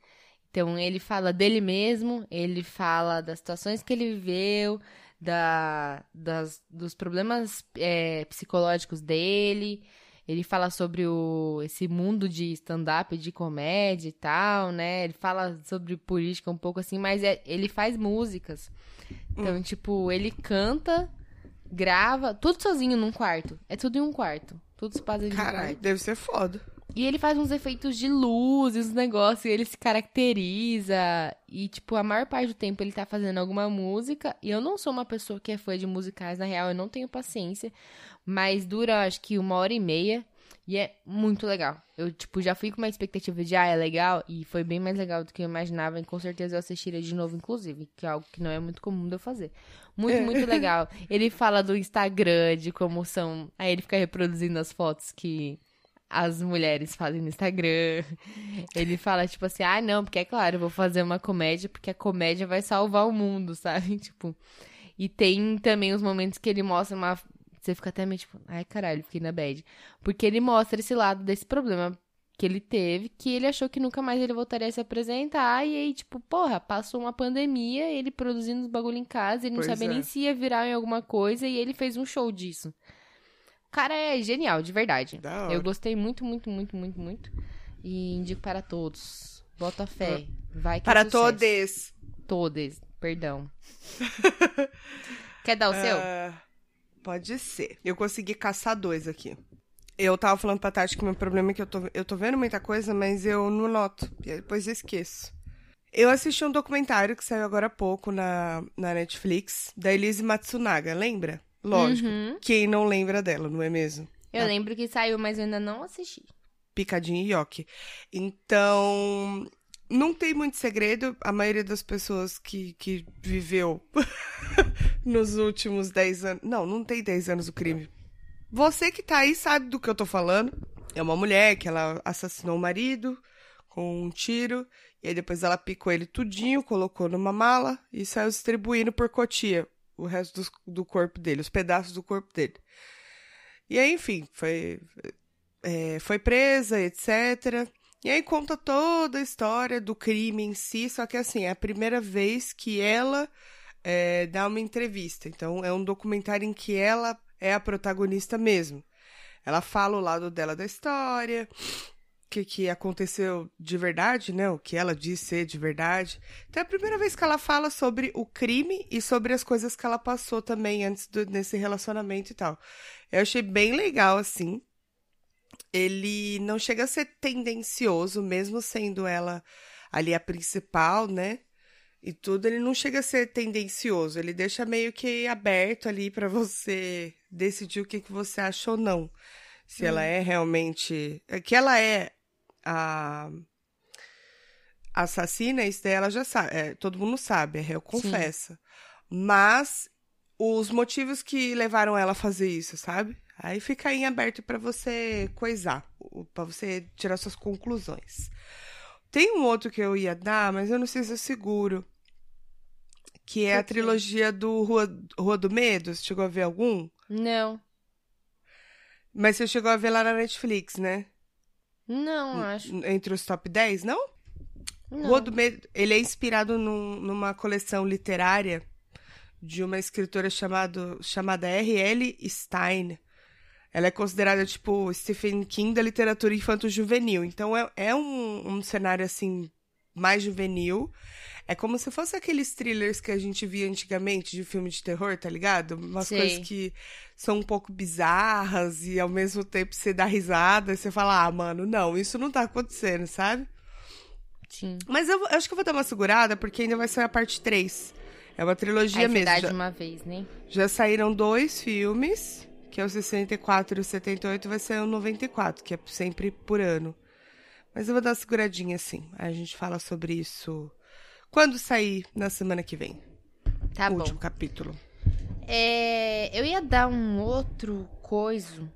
Então, ele fala dele mesmo, ele fala das situações que ele viveu, da, das, dos problemas é, psicológicos dele. Ele fala sobre o, esse mundo de stand-up, de comédia e tal, né? Ele fala sobre política um pouco assim, mas é, ele faz músicas. Então, hum. tipo, ele canta, grava, tudo sozinho num quarto. É tudo em um quarto. Tudo se passa em um quarto. deve ser foda. E ele faz uns efeitos de luz e uns negócios, e ele se caracteriza. E, tipo, a maior parte do tempo ele tá fazendo alguma música. E eu não sou uma pessoa que é fã de musicais, na real, eu não tenho paciência. Mas dura, acho que uma hora e meia. E é muito legal. Eu, tipo, já fui com uma expectativa de, ah, é legal. E foi bem mais legal do que eu imaginava. E com certeza eu assistiria de novo, inclusive. Que é algo que não é muito comum de eu fazer. Muito, é. muito legal. Ele fala do Instagram, de como são. Aí ele fica reproduzindo as fotos que as mulheres fazem no Instagram. Ele fala, tipo assim, ah, não, porque é claro, eu vou fazer uma comédia, porque a comédia vai salvar o mundo, sabe? Tipo. E tem também os momentos que ele mostra uma. Você fica até meio tipo, ai caralho, fiquei na bad. Porque ele mostra esse lado desse problema que ele teve, que ele achou que nunca mais ele voltaria a se apresentar, e aí, tipo, porra, passou uma pandemia, ele produzindo os bagulho em casa, ele não pois sabia é. nem se ia virar em alguma coisa, e ele fez um show disso cara é genial, de verdade. Eu gostei muito, muito, muito, muito, muito. E indico para todos. Bota fé. Vai que Para é todos. Todos, perdão. Quer dar o seu? Pode ser. Eu consegui caçar dois aqui. Eu tava falando pra Tati que o meu problema é que eu tô, eu tô vendo muita coisa, mas eu não noto. E depois eu esqueço. Eu assisti um documentário que saiu agora há pouco na, na Netflix, da Elise Matsunaga, lembra? Lógico. Uhum. Quem não lembra dela, não é mesmo? Eu lembro que saiu, mas eu ainda não assisti. Picadinho e Yoki. Então, não tem muito segredo. A maioria das pessoas que, que viveu nos últimos 10 anos. Não, não tem 10 anos o crime. Você que tá aí sabe do que eu tô falando. É uma mulher que ela assassinou o marido com um tiro. E aí depois ela picou ele tudinho, colocou numa mala e saiu distribuindo por Cotia o resto do, do corpo dele, os pedaços do corpo dele. E aí, enfim, foi, é, foi presa, etc. E aí conta toda a história do crime em si, só que assim, é a primeira vez que ela é, dá uma entrevista. Então, é um documentário em que ela é a protagonista mesmo. Ela fala o lado dela da história, que, que aconteceu de verdade, né? O que ela diz ser de verdade. Então é a primeira vez que ela fala sobre o crime e sobre as coisas que ela passou também antes do, desse relacionamento e tal. Eu achei bem legal, assim. Ele não chega a ser tendencioso, mesmo sendo ela ali a principal, né? E tudo, ele não chega a ser tendencioso. Ele deixa meio que aberto ali para você decidir o que, que você acha ou não se hum. ela é realmente. É que ela é a assassina, isso daí ela já sabe, é, todo mundo sabe, é réu confessa. Sim. Mas os motivos que levaram ela a fazer isso, sabe? Aí fica em aberto para você coisar, para você tirar suas conclusões. Tem um outro que eu ia dar, mas eu não sei se é seguro. Que é a trilogia do Rua, Rua do Medo. Você chegou a ver algum? Não. Mas você chegou a ver lá na Netflix, né? Não, acho. Entre os top 10, não? Não. Rua do Medo, ele é inspirado num, numa coleção literária de uma escritora chamado, chamada R.L. Stein. Ela é considerada, tipo, Stephen King da literatura infanto-juvenil. Então, é, é um, um cenário, assim, mais juvenil. É como se fosse aqueles thrillers que a gente via antigamente de filme de terror, tá ligado? Umas Sei. coisas que são um pouco bizarras e ao mesmo tempo você dá risada e você fala, ah, mano, não, isso não tá acontecendo, sabe? Sim. Mas eu, eu acho que eu vou dar uma segurada porque ainda vai sair a parte 3. É uma trilogia é mesmo. É já, uma vez, né? Já saíram dois filmes, que é o 64 e o 78, vai sair o 94, que é sempre por ano. Mas eu vou dar uma seguradinha assim. A gente fala sobre isso Quando sair na semana que vem? Tá o bom. último capítulo. É, eu ia dar um outro coiso,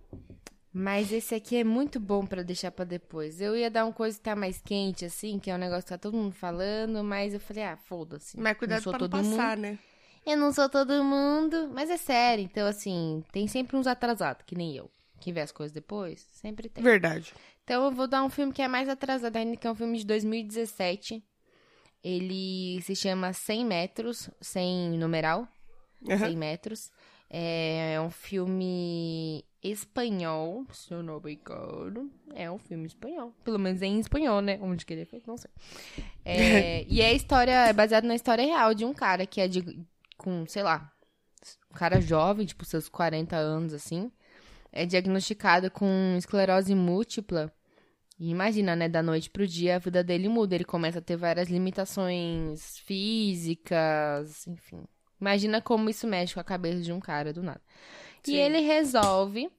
mas esse aqui é muito bom pra deixar pra depois. Eu ia dar um coisa que tá mais quente, assim, que é um negócio que tá todo mundo falando, mas eu falei, ah, foda-se. Mas cuidado pra não passar, né? Eu não sou todo mundo, mas é sério. Então, assim, tem sempre uns atrasados, que nem eu. Que vê as coisas depois, sempre tem. Verdade. Então eu vou dar um filme que é mais atrasado ainda, que é um filme de 2017. Ele se chama 100 metros, sem numeral, Aham. 100 metros. É um filme espanhol, se eu não me engano. É um filme espanhol. Pelo menos é em espanhol, né? Onde que ele é feito, não sei. É, e é a história, é baseado na história real de um cara que é de, com, sei lá, um cara jovem, tipo seus 40 anos, assim. É diagnosticado com esclerose múltipla. E imagina, né, da noite pro dia a vida dele muda. Ele começa a ter várias limitações físicas, enfim. Imagina como isso mexe com a cabeça de um cara do nada. Sim. E ele resolve,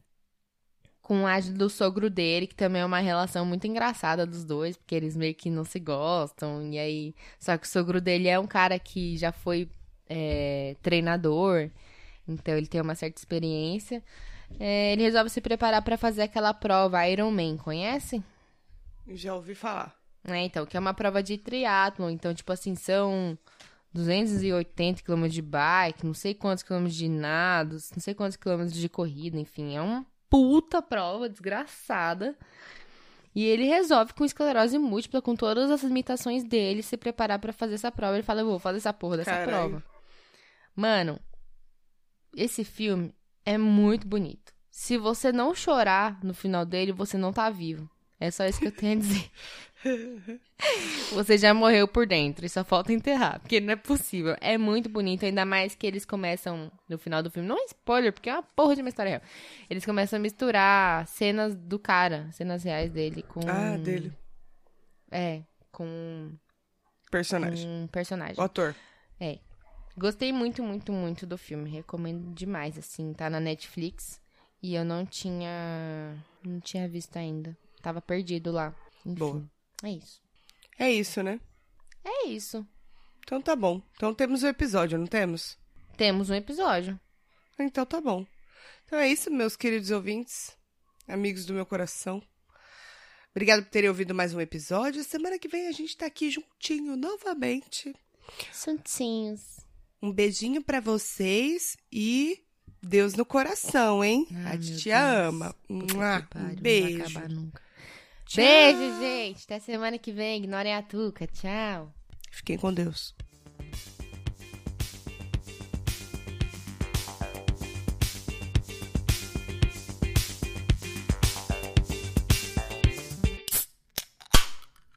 com a ajuda do sogro dele, que também é uma relação muito engraçada dos dois, porque eles meio que não se gostam. E aí. Só que o sogro dele é um cara que já foi é, treinador, então ele tem uma certa experiência. É, ele resolve se preparar pra fazer aquela prova Iron Man, conhece? Já ouvi falar. É, então, que é uma prova de triatlon. Então, tipo assim, são 280 quilômetros de bike, não sei quantos quilômetros de nados, não sei quantos quilômetros de corrida, enfim, é uma puta prova desgraçada. E ele resolve com esclerose múltipla, com todas as limitações dele, se preparar pra fazer essa prova. Ele fala, eu vou fazer essa porra dessa Caralho. prova. Mano, esse filme é muito bonito. Se você não chorar no final dele, você não tá vivo. É só isso que eu tenho a dizer. Você já morreu por dentro e só falta enterrar, porque não é possível. É muito bonito, ainda mais que eles começam no final do filme. Não é spoiler, porque é uma porra de uma história real. Eles começam a misturar cenas do cara, cenas reais dele com. Ah, dele. É, com Personagem. um personagem. O ator. É. Gostei muito, muito, muito do filme. Recomendo demais, assim. Tá na Netflix. E eu não tinha. Não tinha visto ainda. Tava perdido lá. Enfim. Boa. É isso. É isso, né? É isso. Então tá bom. Então temos o episódio, não temos? Temos um episódio. Então tá bom. Então é isso, meus queridos ouvintes, amigos do meu coração. Obrigado por terem ouvido mais um episódio. Semana que vem a gente tá aqui juntinho novamente. Santinhos. Um beijinho pra vocês e Deus no coração, hein? Ai, a tia Deus. ama. Mua. Um não vai beijo. acabar nunca. Tchau. Beijo, gente. Até semana que vem. Ignorem a Tuca. Tchau. Fiquem com Deus.